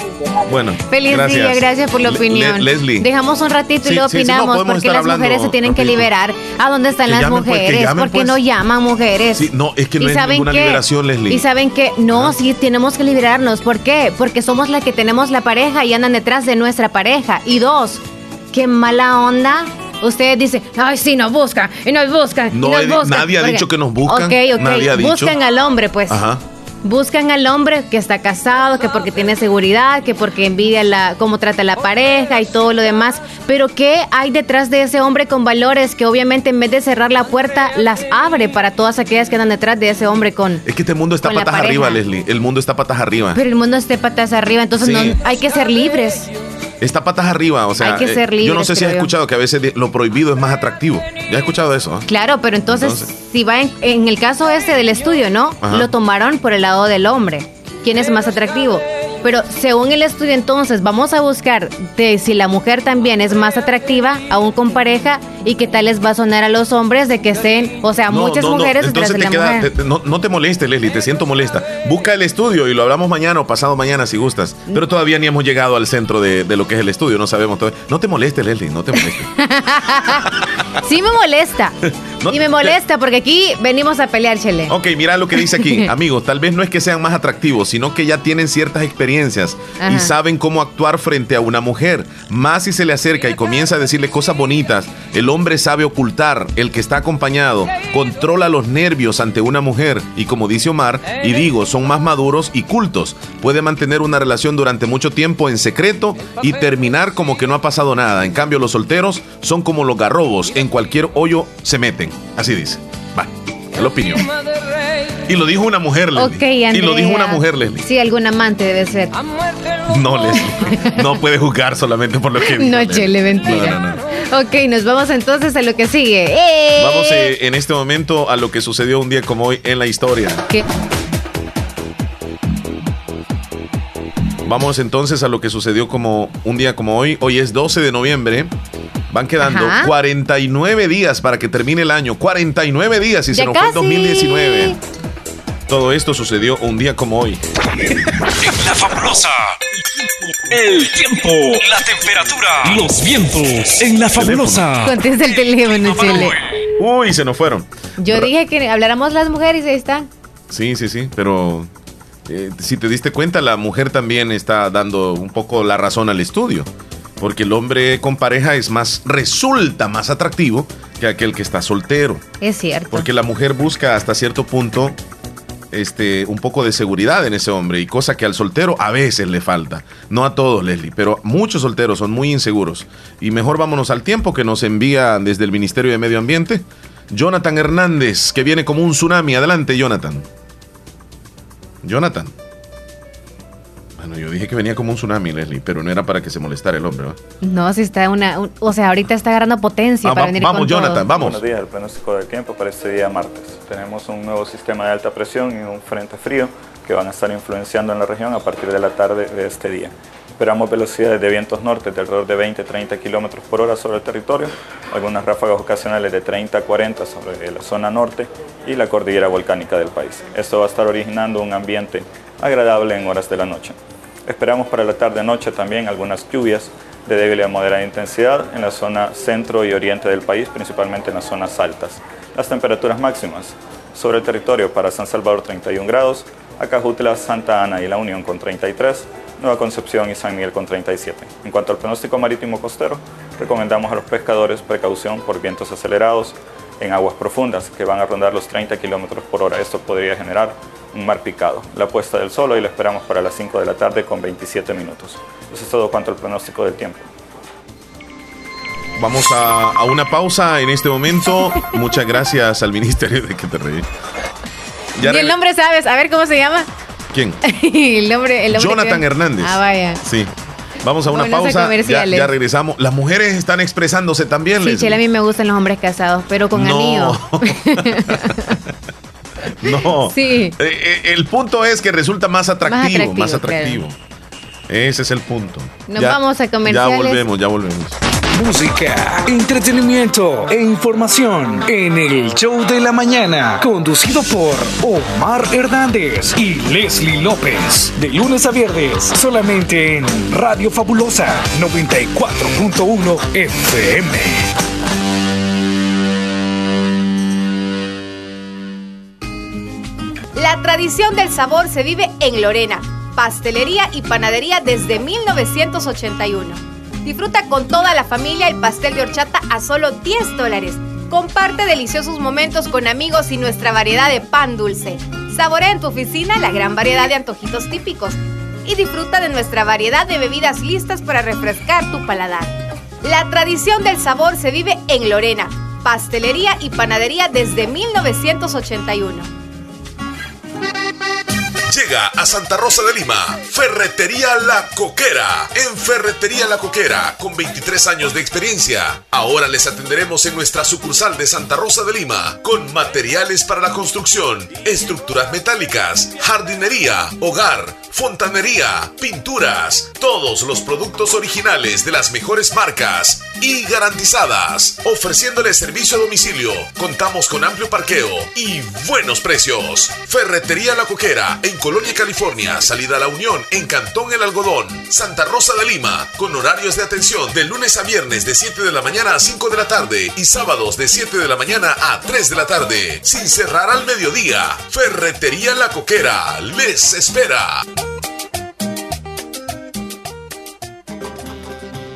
bueno, Feliz día, gracias por la opinión. Le- Leslie. Dejamos un ratito y Sí, lo sí, sí, no, opinamos podemos porque las mujeres se tienen que liberar. ¿A dónde están Que las llamen, pues, mujeres? llamen, ¿Por qué pues. no llaman mujeres? Sí, no, es que no ¿Y es saben ninguna qué? liberación, Leslie. Y saben que no, sí tenemos que liberarnos. ¿Por qué? Porque somos la que tenemos la pareja y andan detrás de nuestra pareja. Y dos, qué mala onda. Ustedes dicen, ay, sí, nos buscan, y nos buscan, y No nos he di- buscan. nadie ha Porque- dicho que nos buscan, Ok, ok, nadie ha dicho. buscan al hombre, pues. Ajá. Buscan al hombre que está casado, que porque tiene seguridad, que porque envidia la, cómo trata a la pareja y todo lo demás. Pero ¿qué hay detrás de ese hombre con valores que obviamente en vez de cerrar la puerta, las abre para todas aquellas que andan detrás de ese hombre con... Es que este mundo está patas arriba, Leslie. El mundo está patas arriba. Pero el mundo esté patas arriba, entonces Sí. no, hay que ser libres. Está patas arriba, o sea. Hay que eh, ser Yo no sé si has yo. escuchado que a veces lo prohibido es más atractivo. ¿Ya has escuchado eso? ah? Claro, pero entonces, Entonces. si va en, en el caso este del estudio, ¿no? Ajá. Lo tomaron por el lado del hombre. ¿Quién es más atractivo? Pero según el estudio, entonces vamos a buscar de si la mujer también es más atractiva, aún con pareja, y qué tal les va a sonar a los hombres de que estén, o sea, No, muchas no, no, mujeres detrás Entonces de te la queda, mujer. te- te- no, no te molestes, Leslie, te siento molesta. Busca el estudio y lo hablamos mañana o pasado mañana si gustas. Pero todavía ni hemos llegado al centro de, de lo que es el estudio, no sabemos todavía. No te molestes, Leslie, no te molestes. (laughs) sí me molesta. (laughs) No y me molesta porque aquí venimos a pelear, Chele. Ok, mira lo que dice aquí. (laughs) Amigos, tal vez no es que sean más atractivos, sino que ya tienen ciertas experiencias Ajá. y saben cómo actuar frente a una mujer. Más si se le acerca y comienza a decirle cosas bonitas, el hombre sabe ocultar, el que está acompañado, controla los nervios ante una mujer y como dice Omar, y digo, son más maduros y cultos. Puede mantener una relación durante mucho tiempo en secreto y terminar como que no ha pasado nada. En cambio, los solteros son como los garrobos, en cualquier hoyo se meten. Así dice. Va, es la opinión. Y lo dijo una mujer, Leslie. Ok, Andrea. Y lo dijo una mujer, Leslie. Sí, algún amante debe ser. No, Leslie. No puede juzgar solamente por lo que dijo, No. Chele, mentira. No, no, no. Ok, nos vamos entonces a lo que sigue. ¡Eh! Vamos eh, en este momento a lo que sucedió un día como hoy en la historia. ¿Qué? Vamos entonces a lo que sucedió como un día como hoy. Hoy es 12 de noviembre. Van quedando Ajá. 49 días para que termine el año. 49 días y se nos fue el casi. 2019. Todo esto sucedió un día como hoy. En la fabulosa. El tiempo, la temperatura, los vientos. En la fabulosa. Contesta el teléfono, Chele. Uy, se nos fueron. Yo dije que habláramos las mujeres y ahí están. Sí, sí, sí, pero eh, si te diste cuenta, la mujer también está dando un poco la razón al estudio. Porque el hombre con pareja es más, resulta más atractivo que aquel que está soltero. Es cierto. Porque la mujer busca hasta cierto punto este, un poco de seguridad en ese hombre y cosa que al soltero a veces le falta. No a todos, Leslie, pero muchos solteros son muy inseguros. Y mejor vámonos al tiempo que nos envía desde el Ministerio de Medio Ambiente. Jonathan Hernández, que viene como un tsunami. Adelante, Jonathan. Jonathan. Bueno, yo dije que venía como un tsunami, Leslie, pero no era para que se molestara el hombre. ¿va? No, si está una. un- o sea, ahorita está agarrando potencia Ah, para va- venir vamos, con todo. Jonathan, vamos. Buenos días, el pronóstico del tiempo para este día martes. Tenemos un nuevo sistema de alta presión y un frente frío que van a estar influenciando en la región a partir de la tarde de este día. Esperamos velocidades de vientos norte de alrededor de 20-30 kilómetros por hora sobre el territorio, algunas ráfagas ocasionales de 30-40 sobre la zona norte y la cordillera volcánica del país. Esto va a estar originando un ambiente agradable en horas de la noche. Esperamos para la tarde-noche también algunas lluvias de débil a moderada intensidad en la zona centro y oriente del país, principalmente en las zonas altas. Las temperaturas máximas sobre el territorio para San Salvador 31 grados, Acajutla, Santa Ana y La Unión con 33, Nueva Concepción y San Miguel con 37. En cuanto al pronóstico marítimo costero, recomendamos a los pescadores precaución por vientos acelerados en aguas profundas que van a rondar los 30 kilómetros por hora. Esto podría generar un mar picado. La puesta del sol hoy la esperamos para las 5 de la tarde con 27 minutos. Eso es todo cuanto al pronóstico del tiempo. Vamos a, a una pausa en este momento. Muchas gracias al ministerio de que te reí. Y el nombre, ¿sabes? A ver cómo se llama. ¿Quién? (laughs) el nombre, el nombre Jonathan que- Hernández. Ah, vaya. Sí. Vamos a una pausa. Ya, ya regresamos. Las mujeres están expresándose también, Sí. Chele, a mí me gustan los hombres casados, pero con No. anillo. (laughs) (laughs) (laughs) No. Sí. Eh, eh, el punto es que resulta más atractivo. Más atractivo, atractivo. Ese es el punto. Nos vamos a Ya comerciales. volvemos, ya volvemos. música, entretenimiento e información en el show de la mañana, conducido por Omar Hernández y Leslie López. De lunes a viernes, solamente en Radio Fabulosa 94.1 FM. Tradición del sabor se vive en Lorena, pastelería y panadería desde 1981. Disfruta con toda la familia el pastel de horchata a solo 10 dólares. Comparte deliciosos momentos con amigos y nuestra variedad de pan dulce. Saborea en tu oficina la gran variedad de antojitos típicos y disfruta de nuestra variedad de bebidas listas para refrescar tu paladar. La tradición del sabor se vive en Lorena, pastelería y panadería desde 1981. A Santa Rosa de Lima, Ferretería La Coquera. En Ferretería La Coquera, con 23 años de experiencia. Ahora les atenderemos en nuestra sucursal de Santa Rosa de Lima, con materiales para la construcción, estructuras metálicas, jardinería, hogar, fontanería, pinturas, todos los productos originales de las mejores marcas y garantizadas. Ofreciéndole servicio a domicilio, contamos con amplio parqueo y buenos precios. Ferretería La Coquera en California, salida a la Unión en Cantón El Algodón, Santa Rosa de Lima, con horarios de atención de lunes a viernes de 7 de la mañana a 5 de la tarde y sábados de 7 de la mañana a 3 de la tarde, sin cerrar al mediodía. Ferretería La Coquera les espera.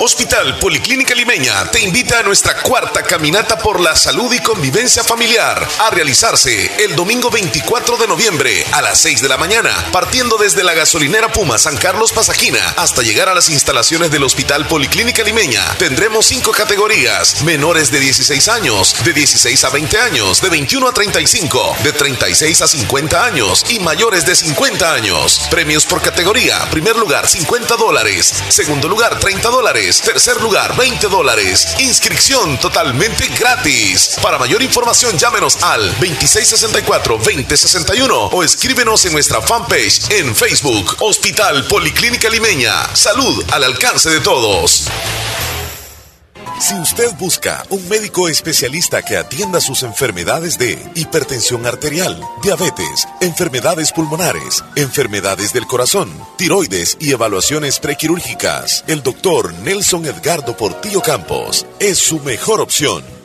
Hospital Policlínica Limeña te invita a nuestra cuarta caminata por la salud y convivencia familiar a realizarse el domingo 24 de noviembre a las 6 de la mañana, partiendo desde la gasolinera Puma San Carlos Pasajina hasta llegar a las instalaciones del Hospital Policlínica Limeña. Tendremos cinco categorías: menores de 16 años, de 16 a 20 años, de 21 a 35, de 36 a 50 años y mayores de 50 años. Premios por categoría: primer lugar 50 dólares, segundo lugar 30 dólares Tercer lugar, 20 dólares. Inscripción totalmente gratis. Para mayor información, llámenos al 2664-2061 o escríbenos en nuestra fanpage en Facebook, Hospital Policlínica Limeña. Salud al alcance de todos. Si usted busca un médico especialista que atienda sus enfermedades de hipertensión arterial, diabetes, enfermedades pulmonares, enfermedades del corazón, tiroides y evaluaciones prequirúrgicas, el doctor Nelson Edgardo Portillo Campos es su mejor opción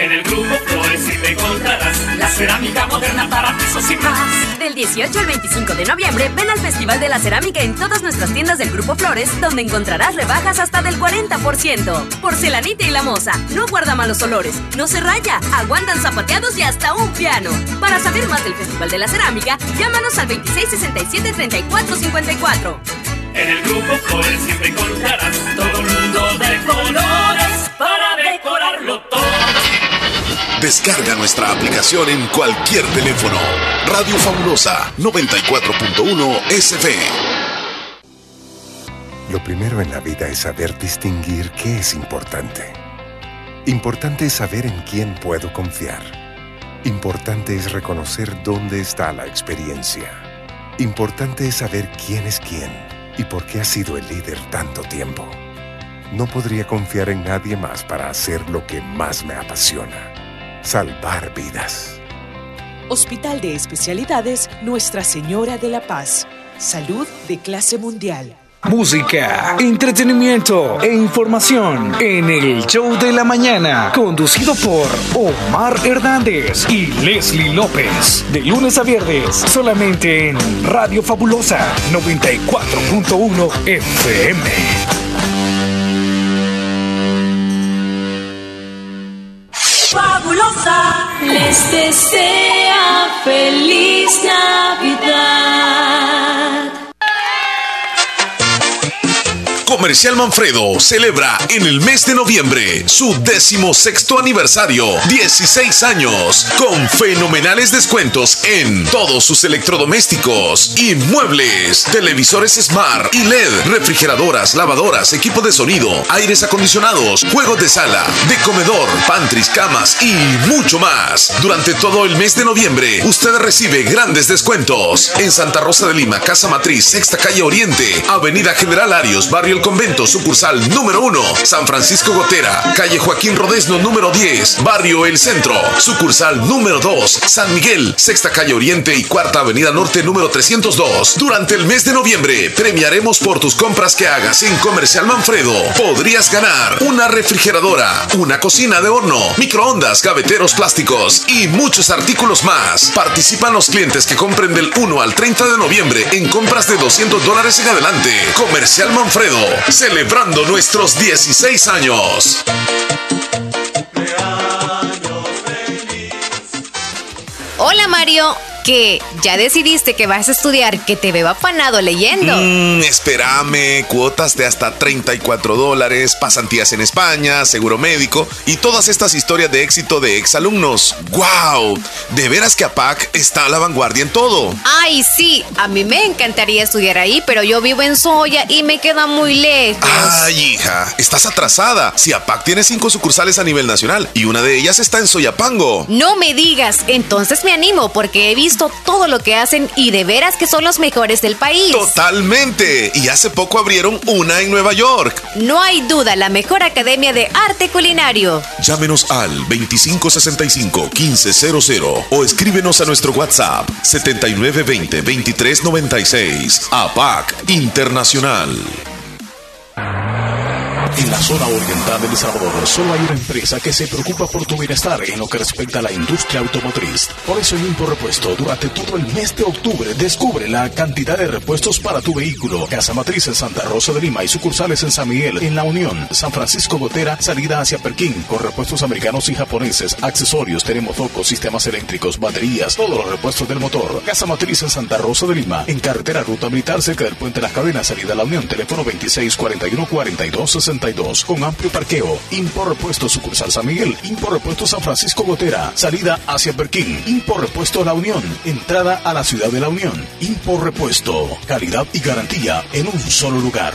En el grupo Flores te encontrarás la cerámica moderna para pisos y más. Del 18 al 25 de noviembre, ven al Festival de la Cerámica en todas nuestras tiendas del Grupo Flores, donde encontrarás rebajas hasta del 40%. Porcelanita y la moza, no guarda malos olores, no se raya, aguantan zapateados y hasta un piano. Para saber más del Festival de la Cerámica, llámanos al 2667-3454. En el grupo Flores siempre encontrarás todo el mundo de colores para decorarlo todo. Descarga nuestra aplicación en cualquier teléfono. Radio Fabulosa 94.1 SF. Lo primero en la vida es saber distinguir qué es importante. Importante es saber en quién puedo confiar. Importante es reconocer dónde está la experiencia. Importante es saber quién es quién y por qué ha sido el líder tanto tiempo. No podría confiar en nadie más para hacer lo que más me apasiona salvar vidas. Hospital de Especialidades Nuestra Señora de la Paz. Salud de clase mundial. Música, entretenimiento e información en el show de la mañana, conducido por Omar Hernández y Leslie López. De lunes a viernes, solamente en Radio Fabulosa 94.1 FM. Les desea feliz Navidad. Comercial Manfredo celebra en el mes de noviembre su decimosexto aniversario, 16 años, con fenomenales descuentos en todos sus electrodomésticos y muebles, televisores Smart y LED, refrigeradoras, lavadoras, equipo de sonido, aires acondicionados, juegos de sala, de comedor, pantries, camas y mucho más. Durante todo el mes de noviembre, usted recibe grandes descuentos en Santa Rosa de Lima, Casa Matriz, Sexta Calle Oriente, Avenida General Arios, Barrio Convento, sucursal número 1, San Francisco Gotera, calle Joaquín Rodesno número 10, Barrio El Centro, sucursal número 2, San Miguel, Sexta Calle Oriente y Cuarta Avenida Norte número 302. Durante el mes de noviembre, premiaremos por tus compras que hagas en Comercial Manfredo. Podrías ganar una refrigeradora, una cocina de horno, microondas, gaveteros plásticos y muchos artículos más. Participan los clientes que compren del 1 al 30 de noviembre en compras de 200 dólares en adelante. Comercial Manfredo celebrando nuestros 16 años. Hola Mario, que ya decidiste que vas a estudiar, que te veo afanado leyendo. Mm, espérame, cuotas de hasta 34 dólares, pasantías en España, seguro médico y todas estas historias de éxito de exalumnos. ¡Wow! De veras que APAC está a la vanguardia en todo. Ay, sí, a mí me encantaría estudiar ahí, pero yo vivo en Soya y me queda muy lejos. Ay, hija, estás atrasada. Si APAC tiene cinco sucursales a nivel nacional y una de ellas está en Soyapango. No me digas, entonces me animo porque he visto todo lo que hacen y de veras que son los mejores del país. Totalmente. Y hace poco abrieron una en Nueva York. No hay duda, la mejor academia de arte culinario. Llámenos al 2565-1500 o escríbenos a nuestro WhatsApp 7920-2396. APAC Internacional. En la zona oriental del Salvador solo hay una empresa que se preocupa por tu bienestar en lo que respecta a la industria automotriz. Por eso en Repuesto, durante todo el mes de octubre, descubre la cantidad de repuestos para tu vehículo. Casa Matriz en Santa Rosa de Lima y sucursales en San Miguel, en La Unión, San Francisco Gotera, salida hacia Perquín, con repuestos americanos y japoneses, accesorios, termofocos, sistemas eléctricos, baterías, todos los repuestos del motor. Casa Matriz en Santa Rosa de Lima, en carretera Ruta Militar cerca del Puente Las Cadenas, salida a La Unión, teléfono 2641 4262 con amplio parqueo. Impor Repuesto sucursal San Miguel, Impor Repuesto San Francisco Gotera, salida hacia Perquín, Impor Repuesto La Unión, entrada a la ciudad de La Unión. Impor Repuesto, calidad y garantía en un solo lugar.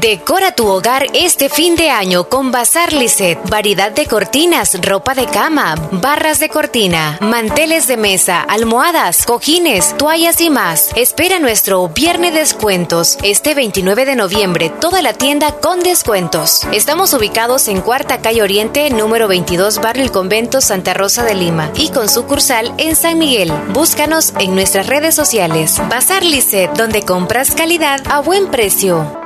Decora tu hogar este fin de año con Bazar Lisset. Variedad de cortinas, ropa de cama, barras de cortina, manteles de mesa, almohadas, cojines, toallas y más. Espera nuestro viernes descuentos. Este 29 de noviembre, toda la tienda con descuentos. Estamos ubicados en Cuarta Calle Oriente, número 22, Barrio El Convento, Santa Rosa de Lima. Y con sucursal en San Miguel. Búscanos en nuestras redes sociales. Bazar Lisset, donde compras calidad a buen precio.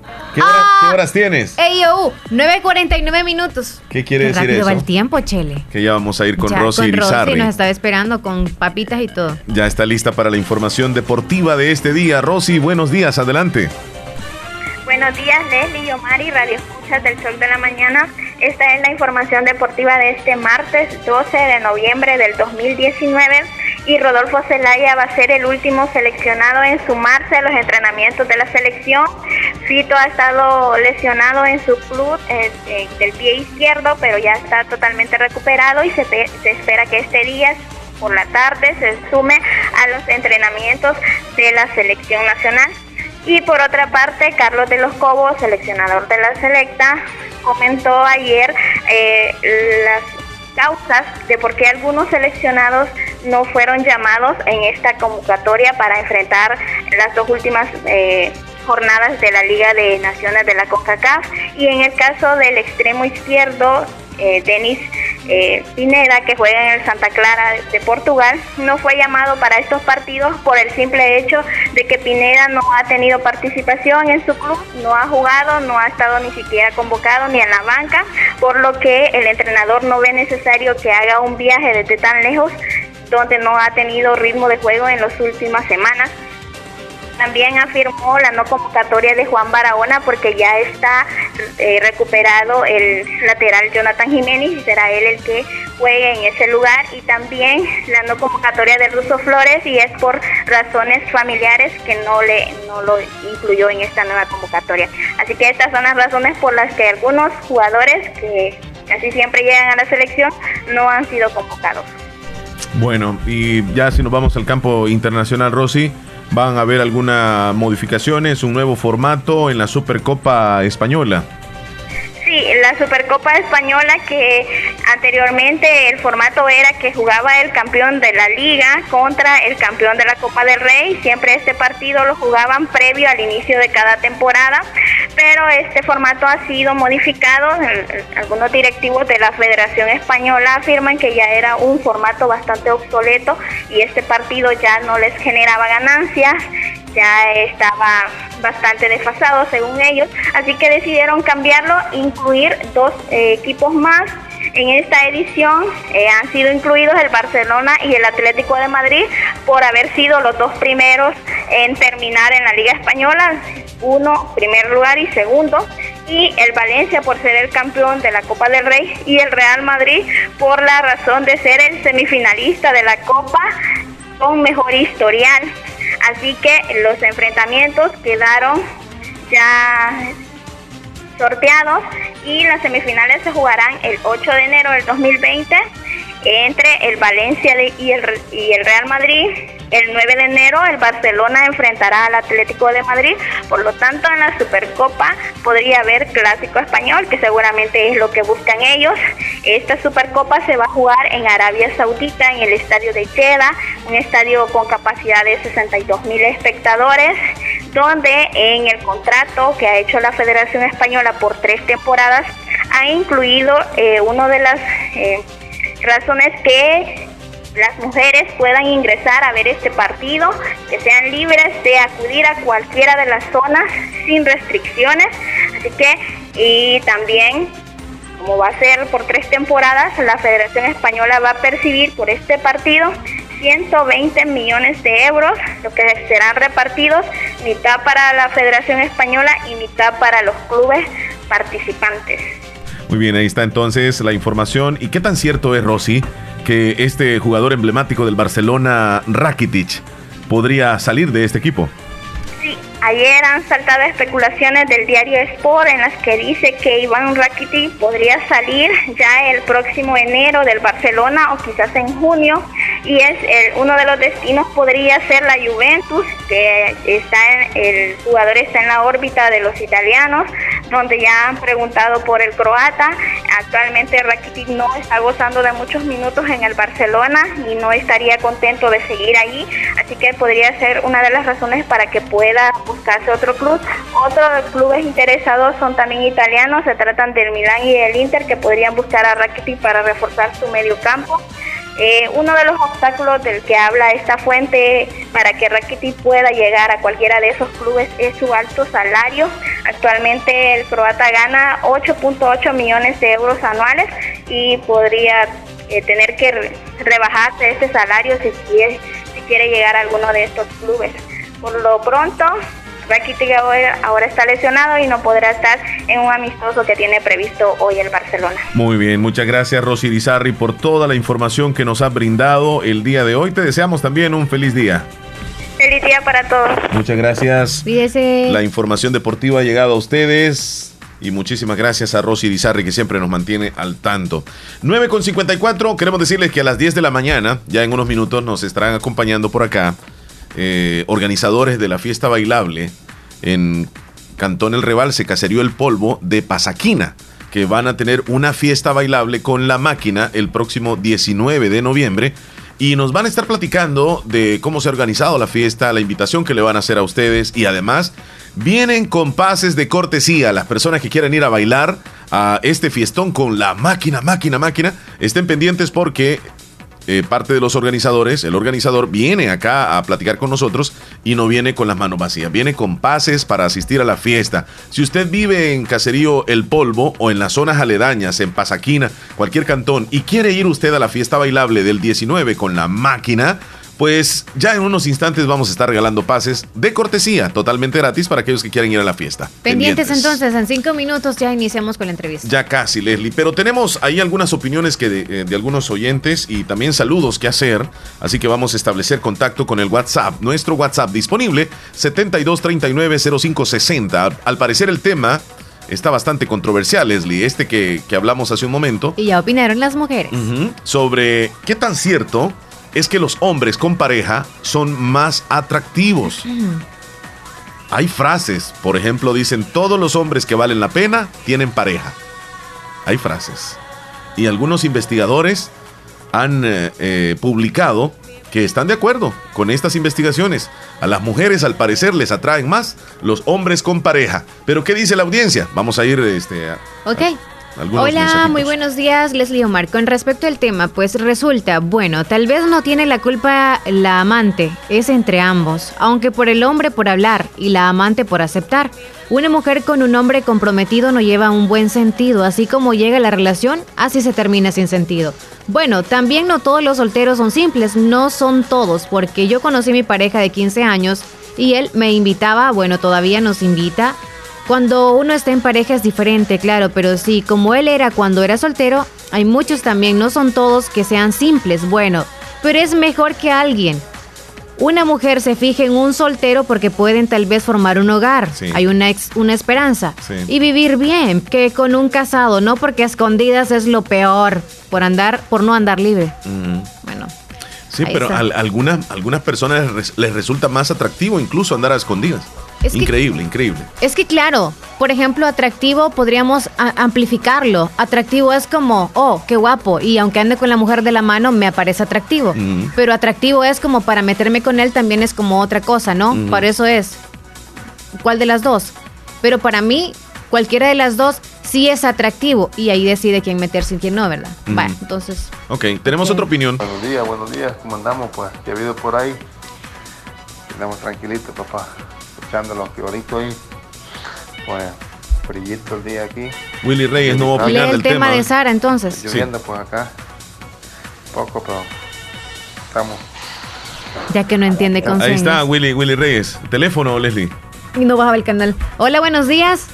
¿qué, hora- Ah. qué horas tienes? Ey, yo, 9.49 minutos. ¿Qué quiere Qué decir rápido va eso? el tiempo, Chele. Que ya vamos a ir con Ya, Rosy Irizarry. nos estaba esperando con papitas y todo. Ya está lista para la información deportiva de este día. Rosy, buenos días, adelante. Buenos días, Leslie y Omar y Radio Escuchas del Sol de la Mañana. Esta es la información deportiva de este martes 12 de noviembre del 2019 y Rodolfo Zelaya va a ser el último seleccionado en sumarse a los entrenamientos de la selección. Fito ha estado lesionado en su club eh, eh, del pie izquierdo, pero ya está totalmente recuperado y se, se espera que este día por la tarde se sume a los entrenamientos de la selección nacional. Y por otra parte, Carlos de los Cobos, seleccionador de la selecta, comentó ayer eh, las causas de por qué algunos seleccionados no fueron llamados en esta convocatoria para enfrentar las dos últimas eh, jornadas de la Liga de Naciones de la CONCACAF. Y en el caso del extremo izquierdo, eh, Denis eh, Pineda, que juega en el Santa Clara de, Portugal, no fue llamado para estos partidos por el simple hecho de que Pineda no ha tenido participación en su club, no ha jugado, no ha estado ni siquiera convocado ni en la banca, por lo que el entrenador no ve necesario que haga un viaje desde tan lejos donde no ha tenido ritmo de juego en las últimas semanas también afirmó la no convocatoria de Juan Barahona porque ya está eh, recuperado el lateral Jonathan Jiménez y será él el que juegue en ese lugar. Y también la no convocatoria de Russo Flores y es por razones familiares que no, le, no lo incluyó en esta nueva convocatoria. Así que estas son las razones por las que algunos jugadores que casi siempre llegan a la selección no han sido convocados. Bueno, y ya si nos vamos al campo internacional, Rosy, ¿Van a haber algunas modificaciones, un nuevo formato en la Supercopa Española? Sí, la Supercopa Española que anteriormente el formato era que jugaba el campeón de la liga contra el campeón de la Copa del Rey. Siempre este partido lo jugaban previo al inicio de cada temporada, pero este formato ha sido modificado. Algunos directivos de la Federación Española afirman que ya era un formato bastante obsoleto y este partido ya no les generaba ganancias ya estaba bastante desfasado según ellos, así que decidieron cambiarlo, incluir dos eh, equipos más. En esta edición eh, han sido incluidos el Barcelona y el Atlético de Madrid por haber sido los dos primeros en terminar en la Liga Española, uno primer lugar y segundo, y el Valencia por ser el campeón de la Copa del Rey y el Real Madrid por la razón de ser el semifinalista de la Copa con mejor historial. Así que los enfrentamientos quedaron ya sorteados y las semifinales se jugarán el 8 de enero del 2020 entre el Valencia y, el, y el Real Madrid. El 9 de enero el Barcelona enfrentará al Atlético de Madrid, por lo tanto en la Supercopa podría haber clásico español, que seguramente es lo que buscan ellos. Esta Supercopa se va a jugar en Arabia Saudita, en el estadio de Jeddah, un estadio con capacidad de 62 mil espectadores, donde en el contrato que ha hecho la Federación Española por tres temporadas ha incluido eh, uno de las... Eh, razones que las mujeres puedan ingresar a ver este partido, que sean libres de acudir a cualquiera de las zonas sin restricciones. Así que, y también, como va a ser por tres temporadas, la Federación Española va a percibir por este partido 120 millones de euros, lo que serán repartidos mitad para la Federación Española y mitad para los clubes participantes. Muy bien, ahí está entonces la información. ¿Y qué tan cierto es, Rosy, que este jugador emblemático del Barcelona, Rakitic, podría salir de este equipo? Sí, ayer han saltado especulaciones del diario Sport en las que dice que Iván Rakitic podría salir ya el próximo enero del Barcelona o quizás en junio y es uno de los destinos podría ser la Juventus que está en, el jugador está en la órbita de los italianos donde ya han preguntado por el croata. Actualmente Rakitic no está gozando de muchos minutos en el Barcelona y no estaría contento de seguir allí, así que podría ser una de las razones para que pueda buscarse otro club. Otros clubes interesados son también italianos, se tratan del Milán y del Inter que podrían buscar a Rakitic para reforzar su medio campo. Eh, uno de los obstáculos del que habla esta fuente para que Rakitic pueda llegar a cualquiera de esos clubes es su alto salario. Actualmente el croata gana 8.8 millones de euros anuales y podría eh, tener que rebajarse ese salario si quiere, si quiere llegar a alguno de estos clubes. Por lo pronto, Rakitic ahora está lesionado y no podrá estar en un amistoso que tiene previsto hoy el Barcelona. Muy bien, muchas gracias Rosy Rizarri por toda la información que nos ha brindado el día de hoy. Te deseamos también un feliz día. Feliz día para todos. Muchas gracias. Cuídese. La información deportiva ha llegado a ustedes. Y muchísimas gracias a Rosy Rizarri que siempre nos mantiene al tanto. 9 con 54, queremos decirles que a las 10 de la mañana, ya en unos minutos, nos estarán acompañando por acá eh, organizadores de la fiesta bailable en Cantón El Rebalse, Caserío El Polvo de Pasaquina, que van a tener una fiesta bailable con la máquina el próximo 19 de noviembre. Y nos van a estar platicando de cómo se ha organizado la fiesta, la invitación que le van a hacer a ustedes y además vienen con pases de cortesía. Las personas que quieran ir a bailar a este fiestón con la máquina, máquina, máquina, estén pendientes porque eh, parte de los organizadores, el organizador viene acá a platicar con nosotros y no viene con las manos vacías, viene con pases para asistir a la fiesta. Si usted vive en Caserío El Polvo o en las zonas aledañas, en Pasaquina, cualquier cantón, y quiere ir usted a la fiesta bailable del 19 con la máquina, pues ya en unos instantes vamos a estar regalando pases de cortesía, totalmente gratis para aquellos que quieran ir a la fiesta. Pendientes, entonces, en cinco minutos ya iniciamos con la entrevista. Ya casi, Leslie. Pero tenemos ahí algunas opiniones que de, eh, de algunos oyentes y también saludos que hacer. Así que vamos a establecer contacto con el WhatsApp. Nuestro WhatsApp disponible 72390560. Al, parecer el tema está bastante controversial, Leslie. Este que, que hablamos hace un momento. Y ya opinaron las mujeres. Sobre qué tan cierto es que los hombres con pareja son más atractivos. Hay frases, por ejemplo, dicen todos los hombres que valen la pena tienen pareja. Hay frases. Y algunos investigadores han eh, eh, publicado que están de acuerdo con estas investigaciones. A las mujeres al parecer les atraen más los hombres con pareja. Pero ¿qué dice la audiencia? Vamos a ir este, a, Ok. Algunos Hola, mensajitos. muy buenos días, Leslie Omar. Con respecto al tema, pues resulta, bueno, tal vez no tiene la culpa la amante, es entre ambos, aunque por el hombre por hablar y la amante por aceptar. Una mujer con un hombre comprometido no lleva un buen sentido, así como llega la relación, así se termina sin sentido. Bueno, también no todos los solteros son simples, no son todos, porque yo conocí a mi pareja de 15 años y él me invitaba, bueno, todavía nos invita cuando uno está en pareja es diferente, claro, pero sí, como él era cuando era soltero, hay muchos también, no son todos que sean simples, bueno, pero es mejor que alguien. Una mujer se fija en un soltero porque pueden tal vez formar un hogar, Sí. hay una, ex- una esperanza Sí. y vivir bien, que con un casado, no porque a escondidas es lo peor, por andar, por no andar libre. Mm. Bueno. Sí, pero al- algunas, algunas personas les resulta más atractivo incluso andar a escondidas. Es que- increíble, increíble. Es que claro, por ejemplo, atractivo podríamos a- amplificarlo. Atractivo es como, oh, qué guapo. Y aunque ande con la mujer de la mano, me parece atractivo. Mm. Pero atractivo es como para meterme con él también es como otra cosa, ¿no? Ujú. Para eso es. ¿Cuál de las dos? Pero para mí, cualquiera de las dos sí es atractivo. Y ahí decide quién meterse y quién no, ¿verdad? Vale, entonces. Ok, tenemos otra opinión. Buenos días, buenos días. ¿Cómo andamos? Pues, ¿qué ha habido por ahí? Estamos tranquilitos, papá. Escuchándolo aquí ahorita ahí. Pues, brillito el día aquí. Willy Reyes no va a opinar el del tema tema. de Sara entonces. Lloviendo, pues, acá. Poco, pero estamos. Ya que no entiende con Ahí está. Willy, Willy Reyes. Teléfono, Leslie. Y no bajaba el canal. Hola, buenos días.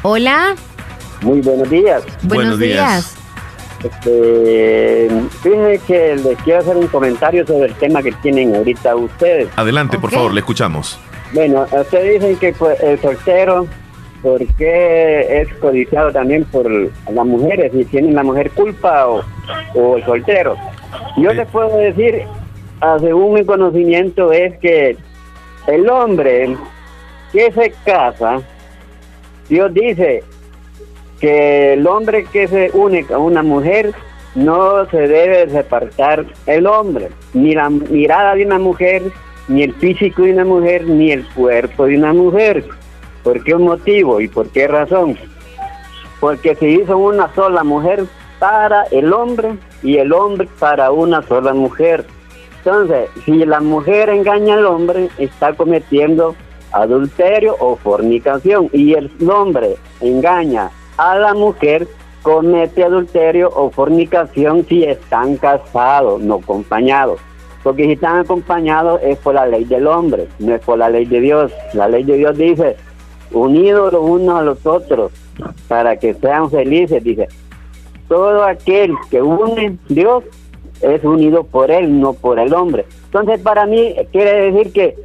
Hola. Muy buenos días. Buenos, días. Este, fíjense que les quiero hacer un comentario sobre el tema que tienen ahorita ustedes. Adelante, por favor, le escuchamos. Bueno, ustedes dicen que pues, el soltero, ¿por qué es codiciado también por las mujeres? Si tienen la mujer culpa o, o el soltero. Yo les puedo decir, ah, según mi conocimiento, es que el hombre que se casa, Dios dice que el hombre que se une a una mujer no se debe separar el hombre, ni la mirada de una mujer, ni el físico de una mujer, ni el cuerpo de una mujer. ¿Por qué motivo y por qué razón? Porque se hizo una sola mujer para el hombre y el hombre para una sola mujer. Entonces, si la mujer engaña al hombre, está cometiendo adulterio o fornicación. Y el hombre engaña a la mujer, comete adulterio o fornicación si están casados, no acompañados. Porque si están acompañados es por la ley del hombre, no es por la ley de Dios. La ley de Dios dice, unidos los unos a los otros, para que sean felices, dice. Todo aquel que une Dios es unido por él, no por el hombre. Entonces, para mí, quiere decir que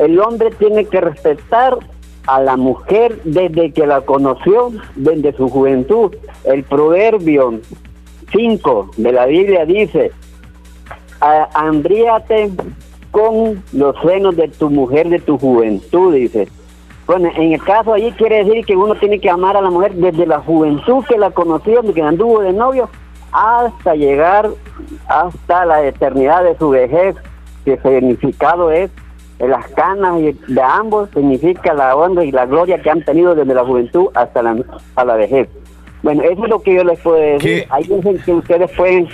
el hombre tiene que respetar a la mujer desde que la conoció, desde su juventud. El proverbio 5 de la Biblia dice, "A- hambríate con los senos de tu mujer de tu juventud, dice. Bueno, en el caso allí quiere decir que uno tiene que amar a la mujer desde la juventud que la conoció, que anduvo de novio, hasta llegar hasta la eternidad de su vejez, que significado es las canas y de ambos significa la honra y la gloria que han tenido desde la juventud hasta la, a la vejez. Bueno, eso es lo que yo les puedo decir. Hay dicen que ustedes pueden...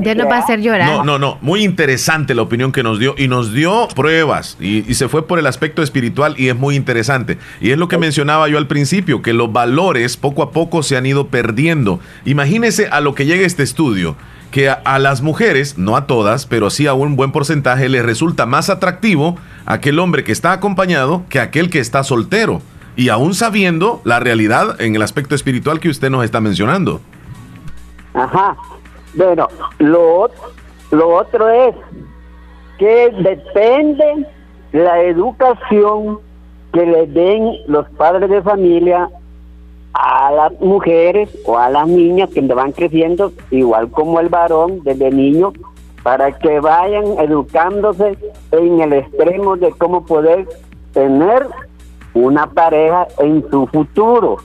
Ya nos va a hacer llorar. No, no, no. Muy interesante la opinión que nos dio y nos dio pruebas y, y se fue por el aspecto espiritual y es muy interesante. Y es lo que mencionaba yo al principio, que los valores poco a poco se han ido perdiendo. Imagínese a lo que llega este estudio, que a, las mujeres, no a todas, pero sí a un buen porcentaje, les resulta más atractivo aquel hombre que está acompañado que aquel que está soltero. Y aún sabiendo la realidad en el aspecto espiritual que usted nos está mencionando. Ajá. Bueno, lo, lo otro es que depende la educación que le den los padres de familia a las mujeres o a las niñas que van creciendo, igual como el varón desde niño, para que vayan educándose en el extremo de cómo poder tener una pareja en su futuro.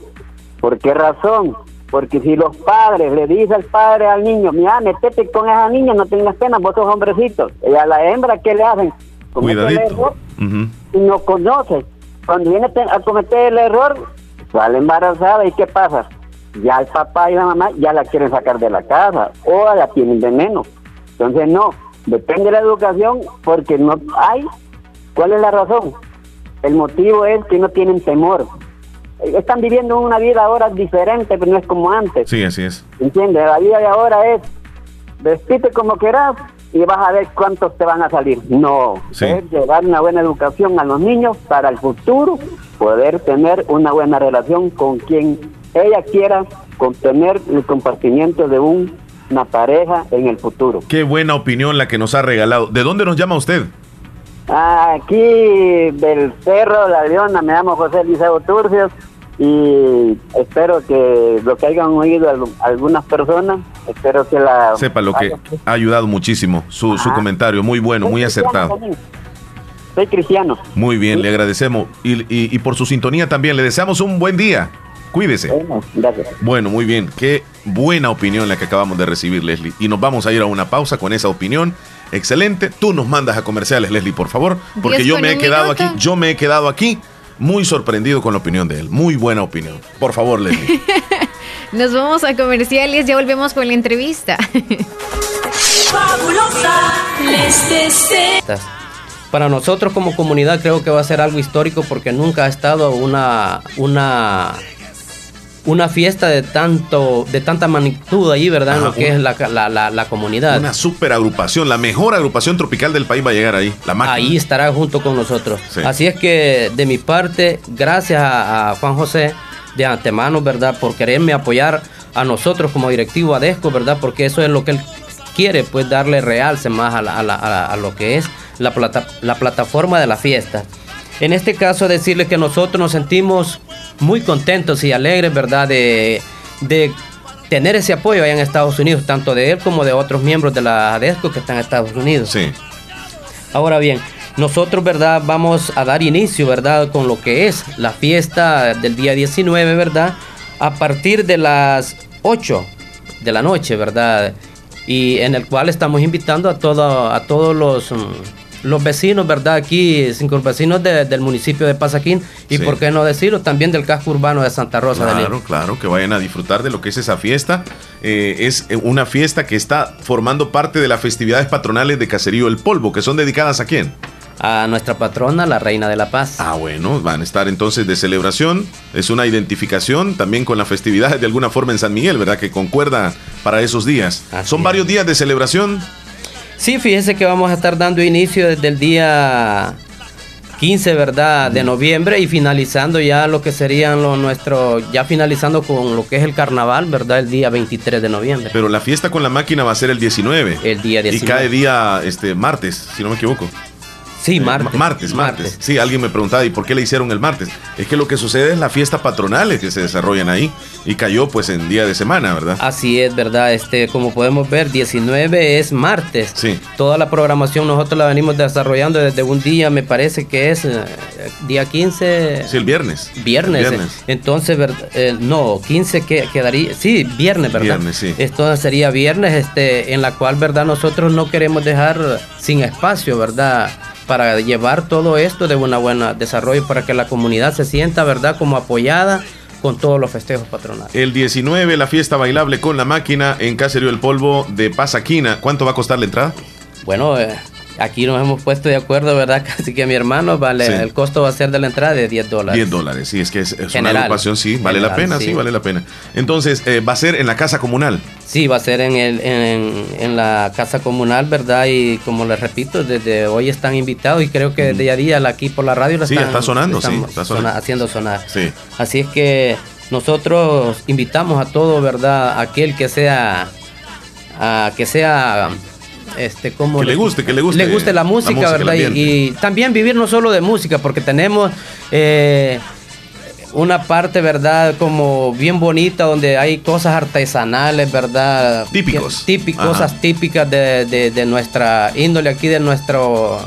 ¿Por qué razón? Porque si los padres le dicen al padre al niño, mira, metete con esa niña, no tengas pena, vos sos hombrecito. Y a la hembra, ¿qué le hacen? Comete el Cuidadito. y no conoce. Cuando viene a cometer el error, sale embarazada y ¿qué pasa? Ya el papá y la mamá ya la quieren sacar de la casa o la tienen veneno. Entonces no, depende de la educación porque no hay. ¿Cuál es la razón? El motivo es que no tienen temor. Eh, Están viviendo una vida ahora diferente, pero no es como antes. Sí, así es. ¿Entiendes? La vida de ahora es vestite como quieras y vas a ver cuántos te van a salir. No, Sí. es llevar una buena educación a los niños para el futuro, poder tener una buena relación con quien ella quiera, con tener el compartimiento de un- una pareja en el futuro. Qué buena opinión la que nos ha regalado. ¿De dónde nos llama usted? Aquí del Cerro de la Leona me llamo José Liceo Turcios y espero que lo que hayan oído al- algunas personas, espero que la... Sepa lo que ha ayudado muchísimo. Su, su comentario, muy bueno, muy acertado. Soy cristiano. Muy bien, le agradecemos. Y, y- y por su sintonía también, le deseamos un buen día. Cuídese. Gracias. Bueno, muy bien. Qué buena opinión la que acabamos de recibir, Leslie. Y nos vamos a ir a una pausa con esa opinión. Excelente. Tú nos mandas a comerciales, Leslie, por favor. Porque yo me he quedado minuto. aquí, yo me he quedado aquí muy sorprendido con la opinión de él. Muy buena opinión. Por favor, Leslie. (laughs) Nos vamos a comerciales, ya volvemos con la entrevista. (laughs) Fabulosa les desea. Para nosotros como comunidad creo que va a ser algo histórico porque nunca ha estado una una una fiesta de tanto de tanta magnitud ahí, ¿verdad? en lo que es la, la, la, la comunidad. Una super agrupación, la mejor agrupación tropical del país va a llegar ahí. La máquina. Ahí estará junto con nosotros. Sí. Así es que de mi parte, gracias a, a Juan José de antemano, ¿verdad? Por quererme apoyar a nosotros como directivo ADESCO, ¿verdad? Porque eso es lo que él quiere, pues darle realce más a, a la- a la- a lo que es la, plata- la plataforma de la fiesta. En este caso, decirle que nosotros nos sentimos muy contentos y alegres, ¿verdad? De, de tener ese apoyo allá en Estados Unidos, tanto de él como de otros miembros de la ADESCO que están en Estados Unidos. Sí. Ahora bien, nosotros, ¿verdad? Vamos a dar inicio, ¿verdad? Con lo que es la fiesta del día 19, ¿verdad? A partir de las 8 de la noche, ¿verdad? Y en el cual estamos invitando a, todo, a todos los, mm, los vecinos, ¿verdad? Aquí, cinco vecinos de- del municipio de Pasaquín y, Sí. ¿por qué no decirlo? También del casco urbano de Santa Rosa de. Claro, claro, que vayan a disfrutar de lo que es esa fiesta. Eh, es eh, una fiesta que está formando parte de las festividades patronales de Caserío El Polvo, que son dedicadas a quién? A nuestra patrona, la Reina de la Paz. Ah, bueno, van a estar entonces de celebración. Es una identificación también con las festividades de alguna forma en San Miguel, ¿verdad? Que concuerda para esos días. son varios días de celebración. Sí, fíjese que vamos a estar dando inicio desde el día 15, ¿verdad? De noviembre y finalizando ya lo que serían los nuestros, ya finalizando con lo que es el carnaval, ¿verdad? El día 23 de noviembre. Pero la fiesta con la máquina va a ser el 19. El día 19. Y cae día este martes, si no me equivoco. Sí, Eh, martes. ma- martes, martes. Sí, alguien me preguntaba, ¿y por qué le hicieron el martes? Es que lo que sucede es la fiesta patronales que se desarrollan ahí. Y cayó pues en día de semana, ¿verdad? Así es, ¿verdad? Este, como podemos ver, 19 es martes. Sí. Toda la programación nosotros la venimos desarrollando desde un día, me parece que es eh, día 15. Sí, el viernes. Viernes. El viernes. eh. Entonces, eh, no, 15 que, quedaría, sí, viernes, ¿verdad? Viernes, sí. Esto sería viernes, este, en la cual, ¿verdad? Nosotros no queremos dejar sin espacio, ¿verdad? Para llevar todo esto de una buena desarrollo para que la comunidad se sienta, ¿verdad?, como apoyada con todos los festejos patronales. El 19, la fiesta bailable con la máquina en Caserío El Polvo de Pasaquina. ¿Cuánto va a costar la entrada? Bueno, eh, aquí nos hemos puesto de acuerdo, ¿verdad? (laughs) Casi que mi hermano, vale, Sí. el costo va a ser de la entrada de 10 dólares. 10 dólares, sí, es que es, es una agrupación, sí, vale la pena, sí. sí. vale la pena. Entonces, eh, va a ser en la casa comunal. Sí, va a ser en, el, en, en la casa comunal, ¿verdad? Y como les repito, desde hoy están invitados y creo que desde día a día aquí por la radio la Sí, están, está sonando, están sí, está sonando. sona- haciendo sonar. Sí. Así es que nosotros invitamos a todo, ¿verdad? Aquel que sea, a que sea, este, como Que le guste, que le guste le guste la música, ¿verdad? Y, también vivir no solo de música, porque tenemos eh, una parte, ¿verdad? Como bien bonita, donde hay cosas artesanales, ¿verdad? Típicos. Típicos, cosas típicas de, de- de nuestra índole aquí, de nuestro,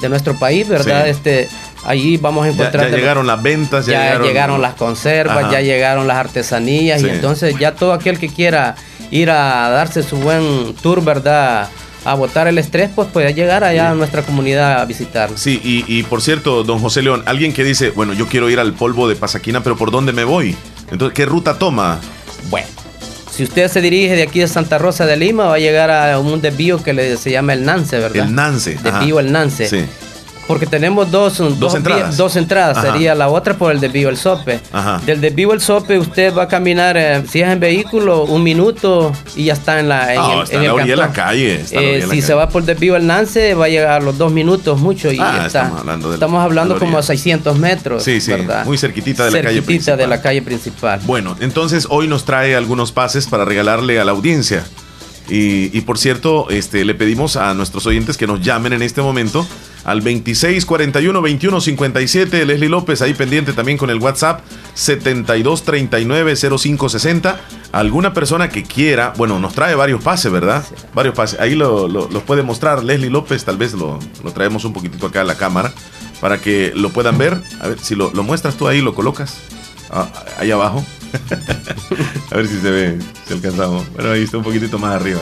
de nuestro país, ¿verdad? Sí. Este, allí vamos a encontrar... ya llegaron las ventas, ya, ya llegaron, llegaron, las conservas, Ajá. ya llegaron las artesanías Sí. y entonces ya todo aquel que quiera ir a darse su buen tour, ¿verdad? A botar el estrés, pues puede llegar allá a nuestra comunidad a visitarnos. Sí, y, y por cierto, don José León, alguien que dice, bueno, yo quiero ir al polvo de Pasaquina, pero ¿por dónde me voy? Entonces, ¿qué ruta toma? Bueno, si usted se dirige de aquí de Santa Rosa de Lima, va a llegar a un desvío que le, se llama el Nance, ¿verdad? El Nance. ajá. Desvío el Nance. Sí. Porque tenemos dos, dos, entradas. dos entradas. Ajá. Sería la otra por el desvío el Sope. Ajá. Del desvío el Sope usted va a caminar, eh, si es en vehículo, un minuto y ya está en la en el, está la el orilla de la cantón. calle, está en la Eh, la si se va por desvío el Nance, va a llegar a los dos minutos mucho y Ah, está. estamos hablando de Estamos hablando de como a orilla. 600 metros. Sí, sí, ¿verdad? muy cerquitita de la calle principal. de la calle principal. Bueno, entonces hoy nos trae algunos pases para regalarle a la audiencia. Y, y por cierto, este, le pedimos a nuestros oyentes que nos llamen en este momento al 2641 2157 Leslie López, ahí pendiente también con el WhatsApp 7239 0560. Alguna persona que quiera, bueno, nos trae varios pases, ¿verdad? Varios pases. Ahí lo, lo- los puede mostrar Leslie López, tal vez lo, lo traemos un poquitito acá a la cámara para que lo puedan ver. A ver, si lo, lo muestras tú ahí, lo colocas. Ah, ahí abajo. (laughs) A ver si se ve, si alcanzamos. Bueno, ahí está un poquitito más arriba.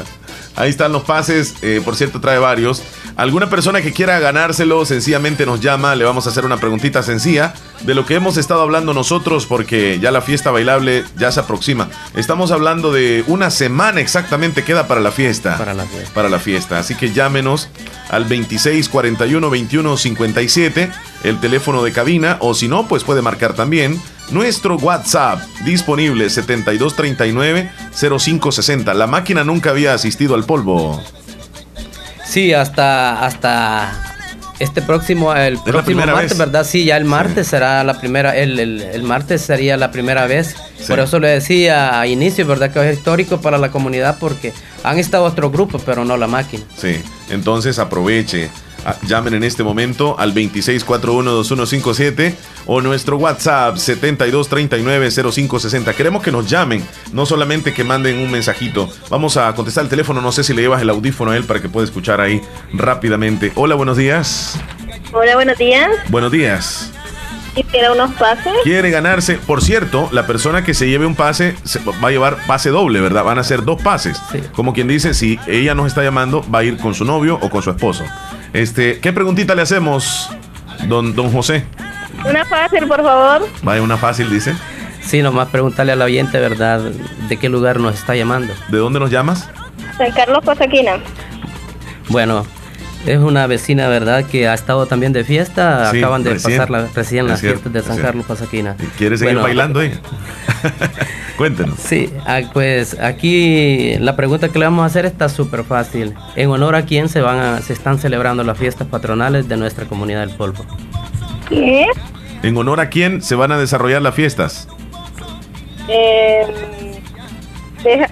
Ahí están los pases, eh, por cierto trae varios. Alguna persona que quiera ganárselo sencillamente nos llama, le vamos a hacer una preguntita sencilla de lo que hemos estado hablando nosotros porque ya la fiesta bailable ya se aproxima. Estamos hablando de una semana exactamente queda para la fiesta. Para la fiesta. Para la fiesta. Así que llámenos al 2641 2157, el teléfono de cabina, o si no, pues puede marcar también nuestro WhatsApp disponible 7239-0560. La máquina nunca había asistido al polvo. Sí, hasta hasta este próximo el la próximo primera martes, vez. ¿verdad? Sí, ya el martes será la primera el, el- el martes sería la primera vez. Sí. Por eso le decía a inicio, ¿verdad? Que es histórico para la comunidad porque han estado otros grupos, pero no la máquina. Sí, entonces aproveche. Ah, Llamen en este momento al 26412157 o nuestro WhatsApp 72390560. Queremos que nos llamen, no solamente que manden un mensajito. Vamos a contestar el teléfono, no sé si le llevas el audífono a él para que pueda escuchar ahí rápidamente. Hola, buenos días. Hola, buenos días. Buenos días. Quisiera unos pases. Quiere ganarse, por cierto, la persona que se lleve un pase se- va a llevar pase doble, ¿verdad? Van a ser dos pases. Como quien dice, si ella nos está llamando, va a ir con su novio o con su esposo. Este, ¿qué preguntita le hacemos, don, don José? Una fácil, por favor. Vaya una fácil, dice. Sí, nomás preguntarle al oyente, ¿verdad? ¿De qué lugar nos está llamando? ¿De dónde nos llamas? San Carlos Cosaquina. Bueno, es una vecina, ¿verdad? Que ha estado también de fiesta. Sí, Acaban de recién. pasar la, recién las fiestas de San. Carlos Pasaquina. ¿Quiere seguir Bueno, bailando ella? (laughs) Cuéntenos. Sí, ah, pues aquí la pregunta que le vamos a hacer está súper fácil. ¿En honor a quién se van a, se están celebrando las fiestas patronales de nuestra comunidad del polvo? ¿Qué? ¿En honor a quién se van a desarrollar las fiestas? Eh, deja-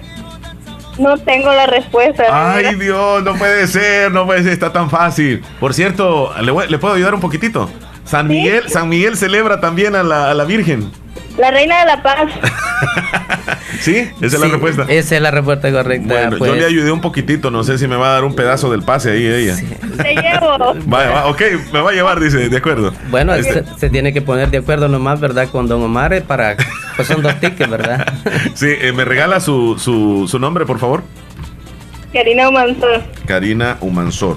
No tengo la respuesta. Ay, Dios, no puede ser, no puede ser, está tan fácil. Por cierto, ¿le, voy- le puedo ayudar un poquitito? San Miguel, San Miguel celebra también a la, a la Virgen. La Reina de la Paz. (laughs) ¿Sí? Esa es la Sí, respuesta. Esa es la respuesta correcta. Bueno, pues. yo le ayudé un poquitito, no sé si me va a dar un pedazo del pase ahí ella. Te llevo. (laughs) Vaya, va, ok, me va a llevar, dice, de acuerdo. Bueno, Este- se, se tiene que poner de acuerdo nomás, ¿verdad? Con Don Omar eh, para... Pues son dos tickets, ¿verdad? (laughs) Sí, eh, ¿me regala su, su, su nombre, por favor? Karina Mansur. Karina Humansor.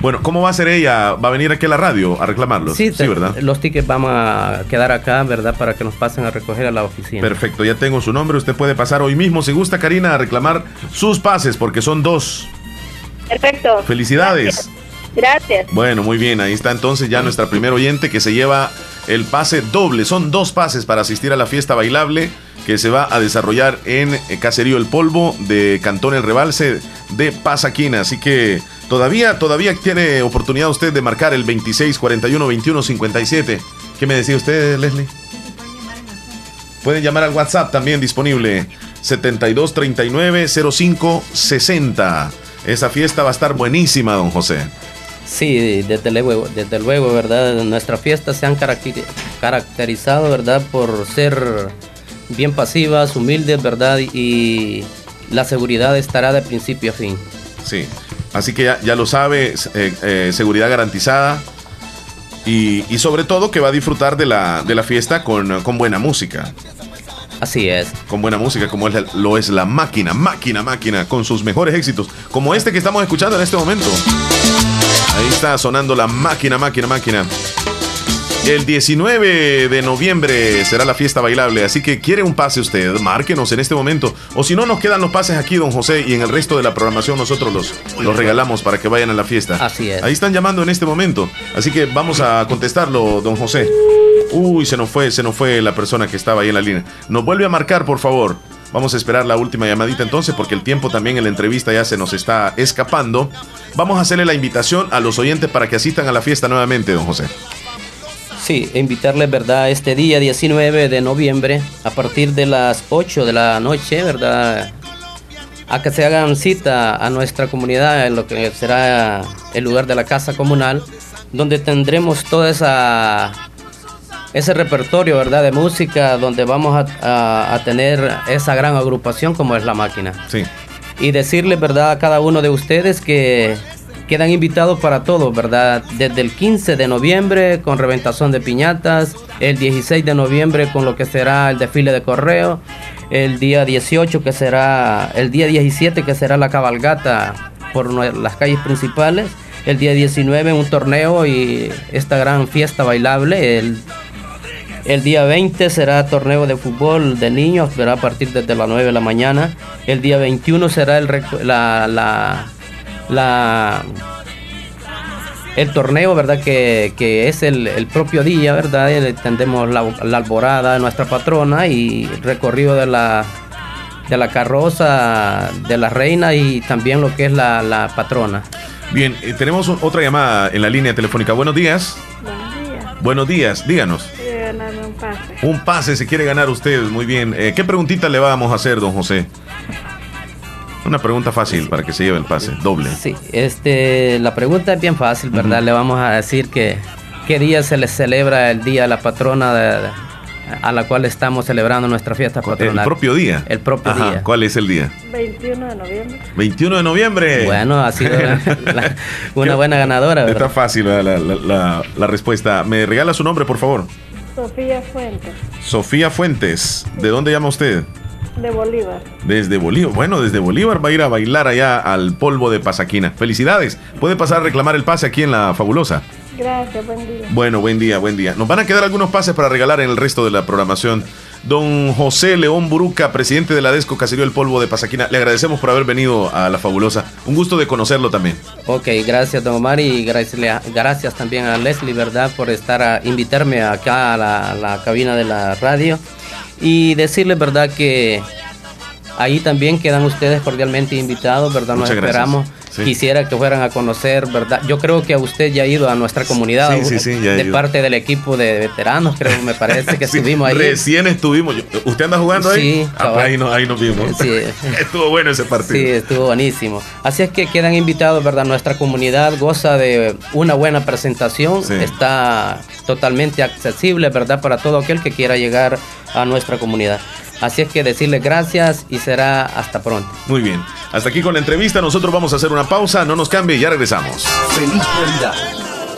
Bueno, ¿cómo va a ser ella? ¿Va a venir aquí a la radio a reclamarlos? Sí, te- ¿verdad? Los tickets vamos a quedar acá, ¿verdad? Para que nos pasen a recoger a la oficina. Perfecto, ya tengo su nombre. Usted puede pasar hoy mismo, si gusta, Karina, a reclamar sus pases, porque son dos. Perfecto. Felicidades. Gracias. Bueno, muy bien, ahí está entonces ya nuestra primer oyente que se lleva el pase doble. Son dos pases para asistir a la fiesta bailable que se va a desarrollar en eh, Caserío El Polvo de Cantón El Rebalse de Pasaquina. Así que todavía, todavía tiene oportunidad usted de marcar el 26 41 21 57. ¿Qué me decía usted, Leslie? Pueden llamar al WhatsApp también disponible 72 39 05 60. Esa fiesta va a estar buenísima, don José. Sí, desde luego, desde luego, ¿verdad? Nuestras fiestas se han caracteri- caracterizado, ¿verdad? Por ser bien pasivas, humildes, ¿verdad? Y la seguridad estará de principio a fin. Sí, así que ya, ya lo sabe, eh, eh, seguridad garantizada y, y sobre todo que va a disfrutar de la, de la fiesta con, con buena música. Así es. Con buena música, como es la- lo es la máquina, máquina, máquina, con sus mejores éxitos, como este que estamos escuchando en este momento. Ahí está sonando la máquina, máquina, máquina. El 19 de noviembre será la fiesta bailable, así que quiere un pase usted, márquenos en este momento. O si no, nos quedan los pases aquí, don José, y en el resto de la programación nosotros los, los regalamos para que vayan a la fiesta. Así es. Ahí están llamando en este momento, así que vamos a contestarlo, don José. Uy, se nos fue, se nos fue la persona que estaba ahí en la línea. Nos vuelve a marcar, por favor. Vamos a esperar la última llamadita entonces, porque el tiempo también en la entrevista ya se nos está escapando. Vamos a hacerle la invitación a los oyentes para que asistan a la fiesta nuevamente, don José. Sí, invitarles, ¿verdad? Este día 19 de noviembre, a partir de las 8 de la noche, ¿verdad? A que se hagan cita a nuestra comunidad en lo que será el lugar de la casa comunal, donde tendremos toda esa ese repertorio, ¿verdad? De música, donde vamos a, a- a tener esa gran agrupación como es la máquina. Sí. Y decirles, ¿verdad? A cada uno de ustedes que quedan invitados para todo, ¿verdad? Desde el 15 de noviembre con reventación de piñatas, el 16 de noviembre con lo que será el desfile de correo, el día 18 que será, el día 17 que será la cabalgata por las calles principales, el día 19 un torneo y esta gran fiesta bailable, el el día 20 será torneo de fútbol de niños, será a partir desde las 9 de la mañana. El día 21 será el la, la, la- el torneo, ¿verdad? Que, que es el, el propio día, ¿verdad? Tendremos la, la alborada de nuestra patrona y recorrido de la, de la carroza de la reina y también lo que es la, la patrona. Bien, eh, tenemos otra llamada en la línea telefónica. Buenos días. Buenos días, díganos. Un pase. Se quiere ganar usted, muy bien. Eh, ¿Qué preguntita le vamos a hacer, don José? Una pregunta fácil para que se lleve el pase, doble. Sí, este, la pregunta es bien fácil, ¿verdad? Le vamos a decir que qué día se le celebra el día de la patrona de- a la cual estamos celebrando nuestra fiesta El patronal. propio día. El propio Ajá, día. ¿Cuál es el día? 21 de noviembre. 21 de noviembre. Bueno, ha sido la- (laughs) la- una buena ganadora, Está ¿verdad? fácil la- la- la- la respuesta. ¿Me regala su nombre, por favor? Sofía Fuentes, Sofía Fuentes. ¿De dónde llama usted? de Bolívar. Desde Bolívar. Bueno, desde Bolívar va a ir a bailar allá al polvo de Pasaquina. Felicidades. Puede pasar a reclamar el pase aquí en la Fabulosa. Gracias, buen día. Bueno, buen día, buen día. Nos van a quedar algunos pases para regalar en el resto de la programación. Don José León Buruca, presidente de la DESCO Caserío El Polvo de Pasaquina, le agradecemos por haber venido a la Fabulosa. Un gusto de conocerlo también. Ok, gracias, don Omar, y gracias, gracias también a Leslie, ¿verdad? Por estar a invitarme acá a la, la cabina de la radio. Y decirles, ¿verdad? Que ahí también quedan ustedes cordialmente invitados, ¿verdad? Nos Muchas esperamos. Sí. Quisiera que fueran a conocer, ¿verdad? Yo creo que usted ya ha ido a nuestra comunidad, Sí, sí, sí, ya he de ido. parte del equipo de veteranos, creo, me parece que (laughs) estuvimos ahí. Recién estuvimos. ¿Usted anda jugando ahí? Sí, Ah, pues ahí, no- ahí nos vimos. (laughs) Estuvo bueno ese partido. Sí, estuvo buenísimo. Así es que quedan invitados, ¿verdad? Nuestra comunidad goza de una buena presentación, está totalmente accesible, ¿verdad? Para todo aquel que quiera llegar a nuestra comunidad. Así es que decirles gracias y será hasta pronto. Muy bien. Hasta aquí con la entrevista. Nosotros vamos a hacer una pausa. No nos cambie, ya regresamos. Feliz Navidad.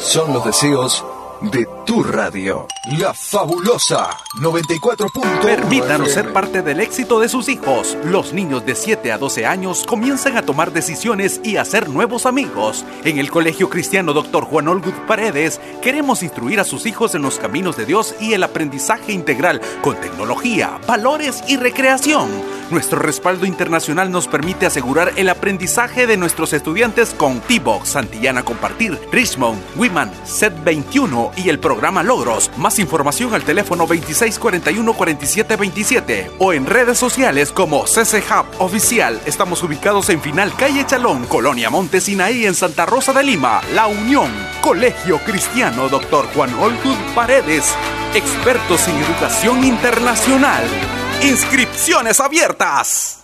Son los deseos de tu radio. La fabulosa 94.1 Permítanos ser parte del éxito de sus hijos. Los niños de 7 a 12 años comienzan a tomar decisiones y a hacer nuevos amigos. En el Colegio Cristiano Dr. Juan Olgut Paredes queremos instruir a sus hijos en los caminos de Dios y el aprendizaje integral con tecnología, valores y recreación. Nuestro respaldo internacional nos permite asegurar el aprendizaje de nuestros estudiantes con T-Box, Santillana Compartir, Richmond, Wiman, Set 21 y el programa Logros. Más información al teléfono 2641-4727 o en redes sociales como CC Hub Oficial. Estamos ubicados en Final Calle Chalón, Colonia Montesinaí en Santa Rosa de Lima. La Unión, Colegio Cristiano Dr. Juan Oltud Paredes, expertos en educación internacional. Inscripciones abiertas.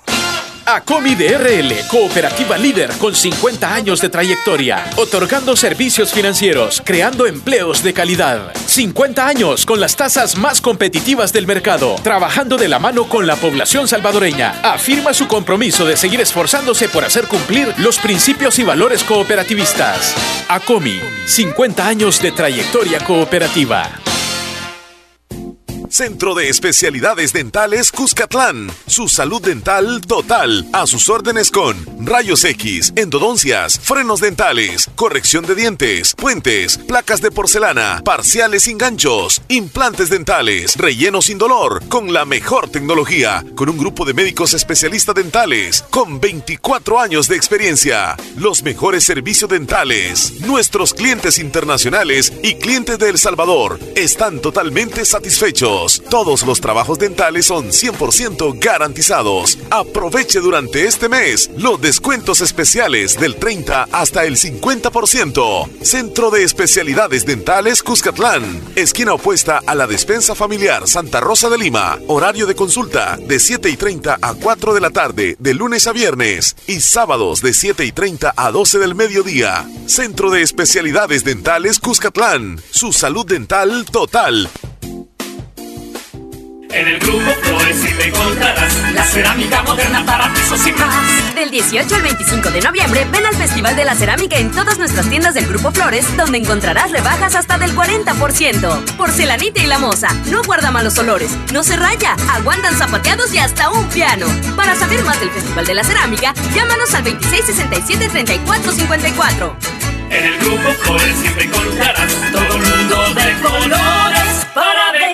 ACOMI DRL, cooperativa líder con 50 años de trayectoria, otorgando servicios financieros, creando empleos de calidad. 50 años con las tasas más competitivas del mercado, trabajando de la mano con la población salvadoreña. Afirma su compromiso de seguir esforzándose por hacer cumplir los principios y valores cooperativistas. ACOMI, 50 años de trayectoria cooperativa. Centro de Especialidades Dentales Cuscatlán. Su salud dental total. A sus órdenes con rayos X, endodoncias, frenos dentales, corrección de dientes, puentes, placas de porcelana, parciales sin ganchos, implantes dentales, relleno sin dolor, con la mejor tecnología, con un grupo de médicos especialistas dentales, con 24 años de experiencia. Los mejores servicios dentales. Nuestros clientes internacionales y clientes de El Salvador están totalmente satisfechos. Todos los trabajos dentales son 100% garantizados. Aproveche durante este mes los descuentos especiales del 30 hasta el 50%. Centro de Especialidades Dentales Cuscatlán. Esquina opuesta a la despensa familiar Santa Rosa de Lima. Horario de consulta de 7 y 30 a 4 de la tarde, de lunes a viernes. Y sábados de 7 y 30 a 12 del mediodía. Centro de Especialidades Dentales Cuscatlán. Su salud dental total. En el grupo Flores te encontrarás la cerámica moderna para pisos y más. Del 18 al 25 de noviembre, ven al Festival de la Cerámica en todas nuestras tiendas del Grupo Flores, donde encontrarás rebajas hasta del 40%. Porcelanita y la moza, no guarda malos olores, no se raya, aguantan zapateados y hasta un piano. Para saber más del Festival de la Cerámica, llámanos al 2667-3454. En el grupo Flores te encontrarás todo el mundo de colores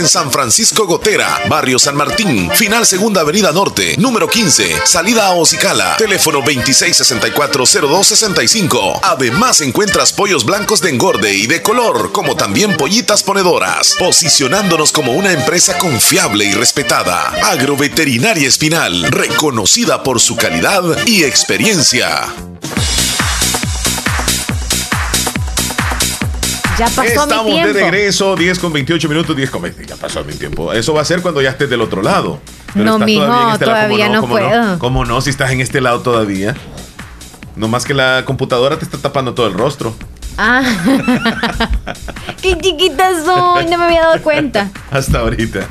en San Francisco Gotera, Barrio San Martín, final Segunda Avenida Norte, número 15, salida a Ocicala, teléfono 2664-0265. Además encuentras pollos blancos de engorde y de color, como también pollitas ponedoras, posicionándonos como una empresa confiable y respetada. Agroveterinaria Espinal, reconocida por su calidad y experiencia. Ya pasó Estamos mi de tiempo. regreso, 10 con 28 minutos, 10 con 20. Ya pasó mi tiempo. Eso va a ser cuando ya estés del otro lado. No, estás mijo, en este lado. todavía ¿Cómo no ¿Cómo puedo. ¿Cómo no? Si estás en este lado todavía. No más que la computadora te está tapando todo el rostro. Ah. (laughs) Qué chiquita soy, no me había dado cuenta. (laughs) Hasta ahorita.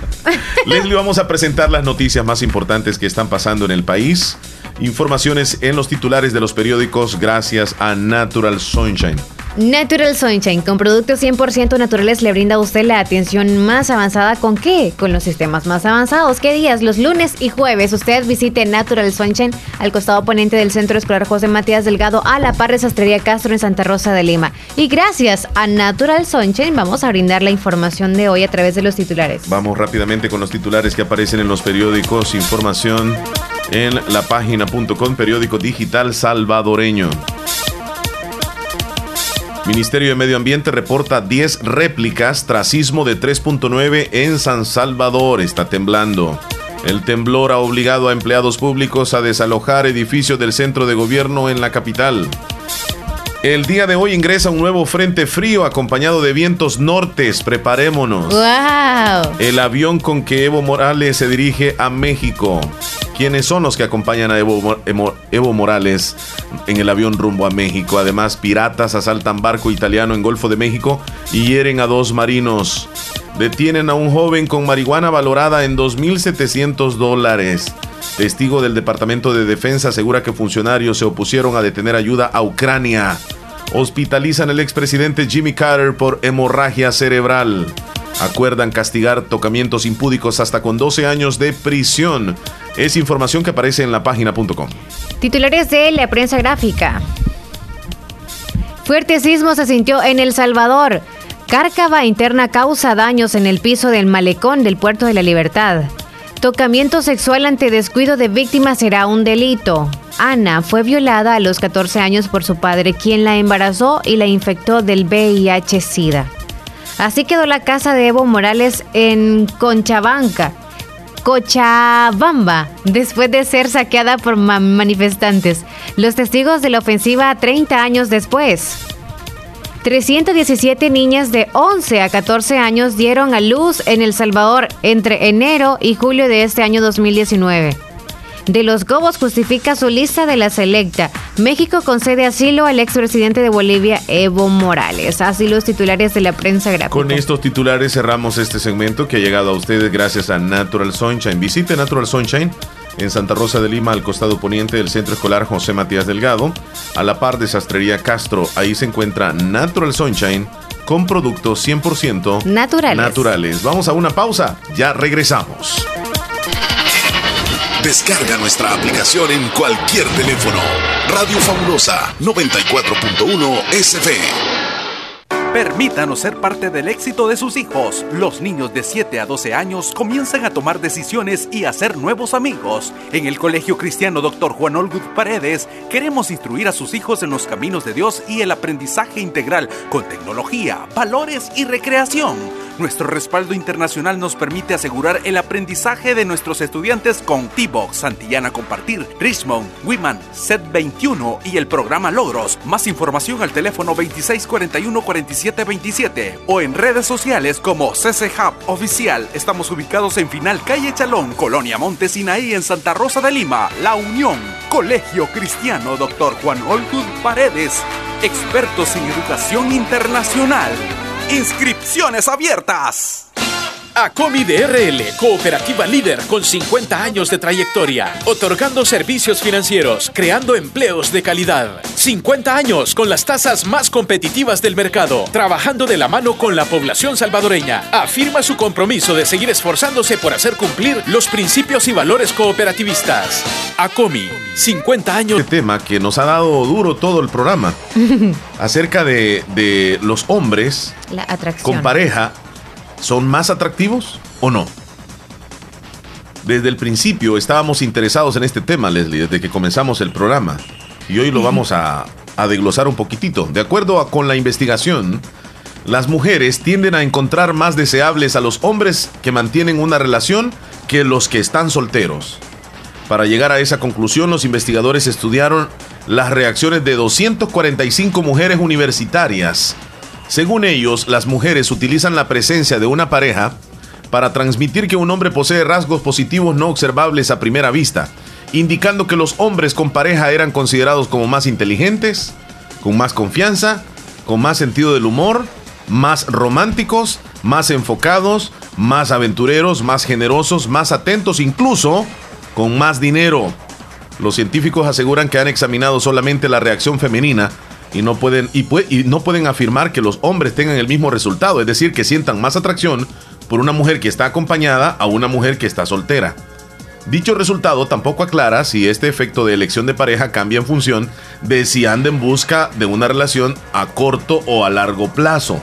Leslie, vamos a presentar las noticias más importantes que están pasando en el país. Informaciones en los titulares de los periódicos gracias a Natural Sunshine. Natural Sunshine, con productos 100% naturales le brinda a usted la atención más avanzada. ¿Con qué? Con los sistemas más avanzados. ¿Qué días? Los lunes y jueves. Usted visite Natural Sunshine al costado oponente del Centro Escolar José Matías Delgado a la par de Sastrería Castro en Santa Rosa de Lima. Y gracias a Natural Sunshine vamos a brindar la información de hoy a través de los titulares. Vamos rápidamente con los titulares que aparecen en los periódicos. Información en la página.com, periódico digital salvadoreño. Ministerio de Medio Ambiente reporta 10 réplicas tras sismo de 3.9 en San Salvador. Está temblando. El temblor ha obligado a empleados públicos a desalojar edificios del centro de gobierno en la capital. El día de hoy ingresa un nuevo frente frío acompañado de vientos nortes. Preparémonos. ¡Wow! El avión con que Evo Morales se dirige a México. ¿Quiénes son los que acompañan a Evo, Evo Morales en el avión rumbo a México? Además, piratas asaltan barco italiano en Golfo de México y hieren a dos marinos. Detienen a un joven con marihuana valorada en 2.700 dólares. Testigo del Departamento de Defensa asegura que funcionarios se opusieron a detener ayuda a Ucrania. Hospitalizan al expresidente Jimmy Carter por hemorragia cerebral. Acuerdan castigar tocamientos impúdicos hasta con 12 años de prisión. Es información que aparece en la página.com. Titulares de la prensa gráfica. Fuerte sismo se sintió en El Salvador. Cárcava interna causa daños en el piso del malecón del Puerto de la Libertad. Tocamiento sexual ante descuido de víctima será un delito. Ana fue violada a los 14 años por su padre, quien la embarazó y la infectó del VIH-Sida. Así quedó la casa de Evo Morales en Conchabanca, Cochabamba, después de ser saqueada por ma- manifestantes. Los testigos de la ofensiva 30 años después. 317 niñas de 11 a 14 años dieron a luz en El Salvador entre enero y julio de este año 2019. De los Gobos justifica su lista de la selecta. México concede asilo al expresidente de Bolivia, Evo Morales. Así los titulares de la prensa gráfica. Con estos titulares cerramos este segmento que ha llegado a ustedes gracias a Natural Sunshine. Visite Natural Sunshine en Santa Rosa de Lima, al costado poniente del Centro Escolar José Matías Delgado, a la par de Sastrería Castro. Ahí se encuentra Natural Sunshine con productos 100% Naturales. naturales. Vamos a una pausa, ya regresamos. Descarga nuestra aplicación en cualquier teléfono. Radio Fabulosa 94.1 SF. Permítanos ser parte del éxito de sus hijos. Los niños de 7 a 12 años comienzan a tomar decisiones y a hacer nuevos amigos. En el Colegio Cristiano Dr. Juan Olgud Paredes queremos instruir a sus hijos en los caminos de Dios y el aprendizaje integral con tecnología, valores y recreación. Nuestro respaldo internacional nos permite asegurar el aprendizaje de nuestros estudiantes con T-Box, Santillana Compartir, Richmond, Wiman, Set 21 y el programa Logros. Más información al teléfono 2641-4727 o en redes sociales como CC Hub Oficial. Estamos ubicados en Final Calle Chalón, Colonia Montesinaí en Santa Rosa de Lima, La Unión, Colegio Cristiano Dr. Juan Oltud Paredes, expertos en educación internacional. Inscripciones abiertas. ACOMI DRL, cooperativa líder con 50 años de trayectoria, otorgando servicios financieros, creando empleos de calidad. 50 años con las tasas más competitivas del mercado, trabajando de la mano con la población salvadoreña. Afirma su compromiso de seguir esforzándose por hacer cumplir los principios y valores cooperativistas. ACOMI, 50 años. Este tema que nos ha dado duro todo el programa (laughs) acerca de, de los hombres La atracción. con pareja son más atractivos o no? Desde el principio estábamos interesados en este tema, Leslie, desde que comenzamos el programa. Y hoy lo vamos a, a desglosar un poquitito. De acuerdo a- con la investigación, las mujeres tienden a encontrar más deseables a los hombres que mantienen una relación que los que están solteros. Para llegar a esa conclusión, los investigadores estudiaron las reacciones de 245 mujeres universitarias. Según ellos, las mujeres utilizan la presencia de una pareja para transmitir que un hombre posee rasgos positivos no observables a primera vista, indicando que los hombres con pareja eran considerados como más inteligentes, con más confianza, con más sentido del humor, más románticos, más enfocados, más aventureros, más generosos, más atentos, incluso con más dinero. Los científicos aseguran que han examinado solamente la reacción femenina y no pueden y, no pueden afirmar que los hombres tengan el mismo resultado, es decir, que sientan más atracción por una mujer que está acompañada a una mujer que está soltera. Dicho resultado tampoco aclara si este efecto de elección de pareja cambia en función de si anda en busca de una relación a corto o a largo plazo.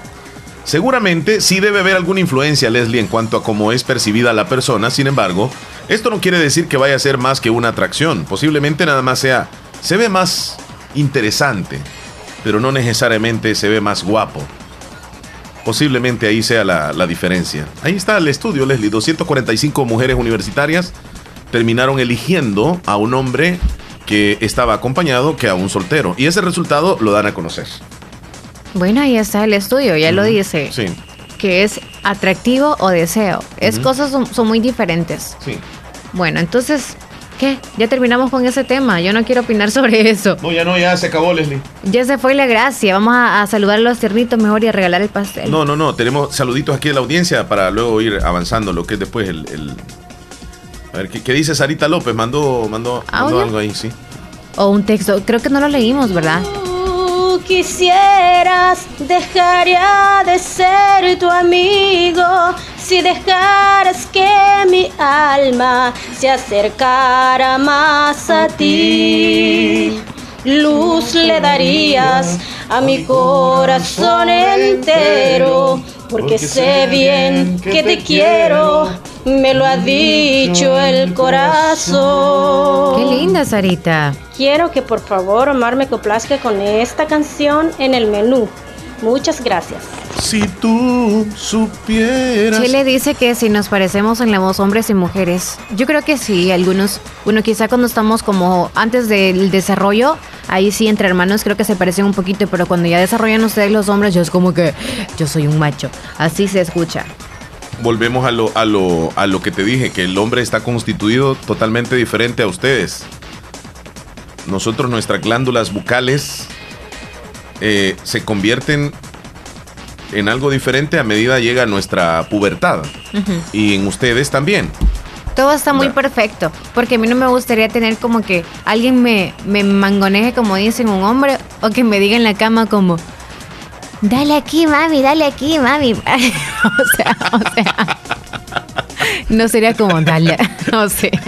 Seguramente sí debe haber alguna influencia, Leslie, en cuanto a cómo es percibida la persona, sin embargo, esto no quiere decir que vaya a ser más que una atracción, posiblemente nada más sea, se ve más interesante, pero no necesariamente se ve más guapo. Posiblemente ahí sea la, la diferencia. Ahí está el estudio, Leslie, 245 mujeres universitarias terminaron eligiendo a un hombre que estaba acompañado que a un soltero. Y ese resultado lo dan a conocer. Bueno, ahí está el estudio, ya lo dice. Sí. Que es atractivo o deseo. Es cosas son, son muy diferentes. Sí. Bueno, entonces, ¿qué? Ya terminamos con ese tema. Yo no quiero opinar (laughs) sobre eso. No, ya no, ya se acabó, Leslie. Ya se fue la gracia. Vamos a, a saludar a los tiernitos mejor y a regalar el pastel. No, no, no. Tenemos saluditos aquí de la audiencia para luego ir avanzando lo que es después el. el- A ver, ¿qué, qué dice Sarita López? Mandó, mandó, mandó algo ahí, sí. O un texto. Creo que no lo leímos, ¿verdad? tú quisieras, dejaría de ser tu amigo si dejaras que mi alma se acercara más a ti. Luz le darías a mi corazón entero, porque sé bien que te quiero, me lo ha dicho el corazón. Qué linda, Sarita. Quiero que por favor Omar me complazca con esta canción en el menú. Muchas gracias. Si tú supieras. Chile dice que si nos parecemos en la voz hombres y mujeres. Yo creo que sí, algunos. Bueno, quizá cuando estamos como antes del desarrollo, ahí sí entre hermanos creo que se parecen un poquito, pero cuando ya desarrollan ustedes los hombres, yo es como que yo soy un macho. Así se escucha. Volvemos a lo, a, lo, a lo que te dije, que el hombre está constituido totalmente diferente a ustedes. Nosotros, nuestras glándulas bucales eh, se convierten en algo diferente a medida llega nuestra pubertad. Y en ustedes también. Todo está muy perfecto, porque a mí no me gustaría tener como que alguien me, me mangoneje como dicen un hombre o que me diga en la cama como, dale aquí mami, dale aquí mami. (laughs) o sea, o sea, no sería como dale, (laughs) no sé. (laughs)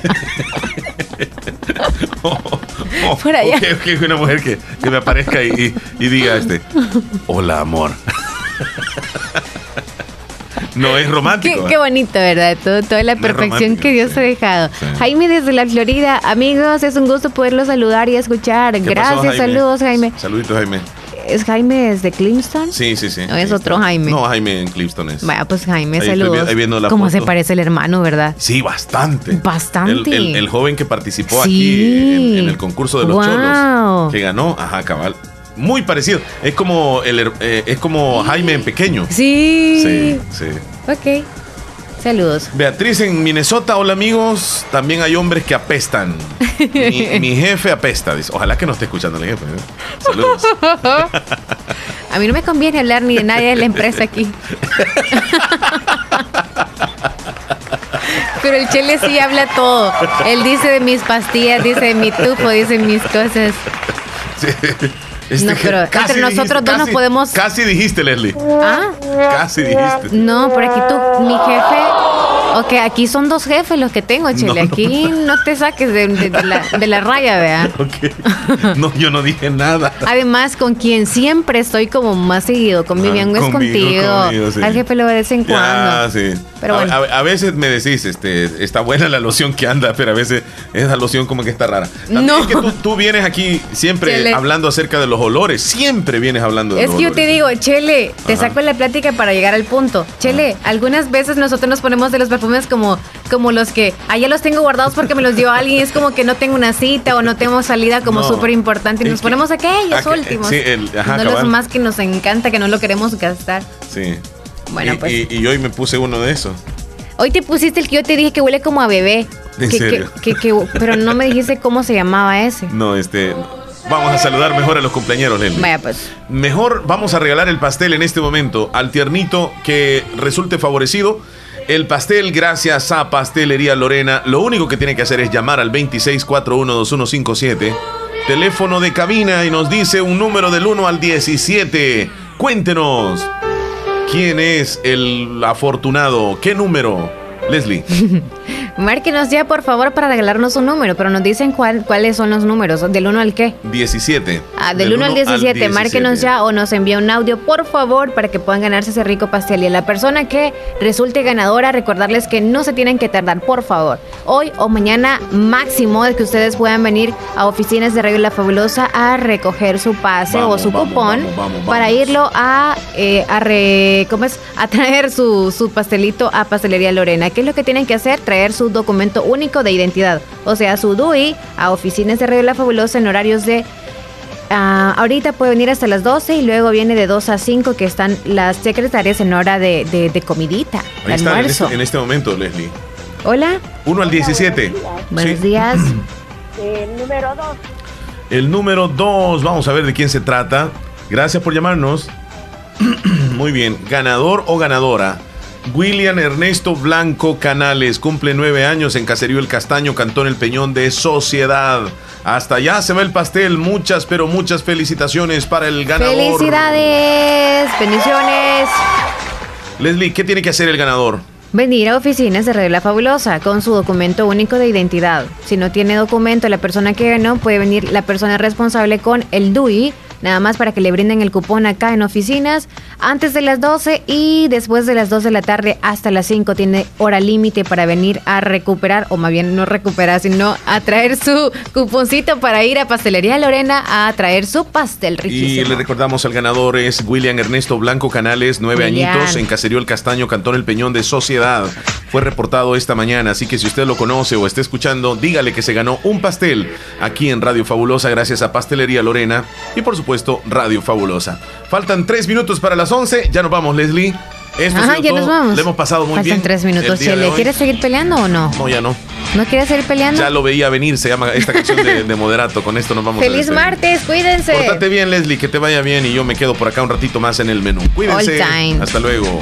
Por allá. Ok, ok, una mujer que, que me aparezca y, y- y diga este, hola amor. No es romántico. qué bonito, ¿verdad? Todo, toda la No perfección que Dios ha dejado. Jaime desde la Florida, amigos, es un gusto poderlos saludar y escuchar. ¿Qué pasó, Gracias, Jaime? saludos, Jaime. Saluditos, Jaime. ¿Es Jaime desde Clemson? Sí, sí, sí. ¿O es otro. Jaime? No, Jaime en Clifton es. Vaya, pues Jaime, Ahí estoy saludos. ahí viendo la ¿Cómo se parece el hermano, verdad? Sí, bastante. Bastante. El, el- el joven que participó Sí. aquí en, en el concurso de los Wow. cholos, que ganó, ajá, cabal. Muy parecido. Es como el eh, es como Jaime en pequeño. Sí. Sí, sí. Ok. Saludos. Beatriz en Minnesota, hola amigos. También hay hombres que apestan. Mi, (laughs) mi jefe apesta, dice. Ojalá que no esté escuchando el jefe. ¿eh? Saludos. (laughs) A mí no me conviene hablar ni de nadie de la empresa aquí. (laughs) Pero el Chele sí habla todo. Él dice de mis pastillas, dice de mi tufo, dice mis cosas. Sí. Este No, que pero entre nosotros dos nos casi- podemos- Casi dijiste, Leslie. ¿Ah? Casi dijiste. No, por aquí tú, mi jefe. Ok, aquí son dos jefes los que tengo. No, no. Aquí no te saques de, de- de la, de la raya, vea. (laughs) No, yo no dije nada. Además, con quien siempre estoy como más seguido, con Vivian es contigo. sí. Al jefe lo de vez en cuando. Ya, sí. Pero a, bueno. a- a veces me decís, este, está buena la loción que anda, pero a veces esa loción como que está rara. También No. es que tú, tú vienes aquí siempre Chele. hablando acerca de los olores. Siempre vienes hablando de Es los que yo olores. te digo, Chele, te Ajá. saco la plática para llegar al punto. Chele, algunas veces nosotros nos ponemos de los perfumes como, como los que allá los tengo guardados porque me los dio alguien. Es como que no tengo una cita o no tengo salida como No. súper importante. Y nos ponemos aquellos Ah, que- últimos. sí, el- ajá, no los cabal. más que nos encanta, que no lo queremos gastar. Sí. Bueno, y, pues. y- y hoy me puse uno de esos. Hoy te pusiste el que yo te dije que huele como a bebé. ¿En Que- serio? que- que- pero no me dijiste cómo se llamaba ese. No, este. Vamos a saludar mejor a los cumpleaños, Leslie. Vaya, pues. Mejor vamos a regalar el pastel en este momento al tiernito que resulte favorecido. El pastel gracias a Pastelería Lorena. Lo único que tiene que hacer es llamar al 26412157. Teléfono de cabina y nos dice un número del 1 al 17. Cuéntenos. ¿Quién es el afortunado? ¿Qué número? Leslie. (laughs) Márquenos ya, por favor, para regalarnos un número, pero nos dicen cuál, cuáles son los números. ¿Del 1 al qué? 17. Ah, del 1 al 17, márquenos ya o nos envía un audio, por favor, para que puedan ganarse ese rico pastel. Y a la persona que resulte ganadora, recordarles que no se tienen que tardar, por favor. Hoy o mañana máximo de que ustedes puedan venir a oficinas de Radio La Fabulosa a recoger su pase Vamos, o su vamos, cupón vamos, vamos, para irlo a, eh, a, re- ¿cómo es? a traer su, su pastelito a Pastelería Lorena. ¿Qué es lo que tienen que hacer? Traer su su documento único de identidad, o sea, su DUI, a oficinas de Radio La Fabulosa en horarios de Ah, ahorita puede venir hasta las 12 y luego viene de 2 a 5 que están las secretarias en hora de, de- de comidita, Ahí está en almuerzo. este, en este momento, Leslie. Hola, 1 al 17. buenos Sí. días. (clears throat) El número dos. El número 2, vamos a ver de quién se trata. Gracias por llamarnos. (clears throat) Muy bien, ganador o ganadora. William Ernesto Blanco Canales cumple nueve años en Caserío El Castaño, Cantón El Peñón de Sociedad. Hasta allá se va el pastel. Muchas, pero muchas felicitaciones para el ganador. Felicidades, bendiciones. Leslie, ¿qué tiene que hacer el ganador? Venir a oficinas de Radio La Fabulosa con su documento único de identidad. Si no tiene documento la persona que ganó, puede venir la persona responsable con el DUI, nada más para que le brinden el cupón acá en oficinas antes de las 12 y después de las 2 de la tarde hasta las 5 tiene hora límite para venir a recuperar, o más bien no recuperar, sino a traer su cuponcito para ir a Pastelería Lorena a traer su pastel Y riquísimo. le recordamos al ganador es William Ernesto Blanco Canales, nueve William. añitos, en Caserío El Castaño, Cantón El Peñón de Sociedad. Fue reportado esta mañana, así que si usted lo conoce o está escuchando, dígale que se ganó un pastel aquí en Radio Fabulosa gracias a Pastelería Lorena y por supuesto Radio Fabulosa. Faltan tres minutos para las 11, ya nos vamos Leslie. Esto Ajá, ya todo. nos vamos. Le hemos pasado muy Faltan bien. tres minutos. día de ¿Le hoy. quieres seguir peleando o no? No, ya no. ¿No quieres seguir peleando? Ya lo veía venir, se llama esta canción de, de Moderato. Con esto nos vamos Feliz martes, cuídense. Pórtate bien, Leslie, que te vaya bien y yo me quedo por acá un ratito más en el menú. Cuídense. All time. Hasta luego.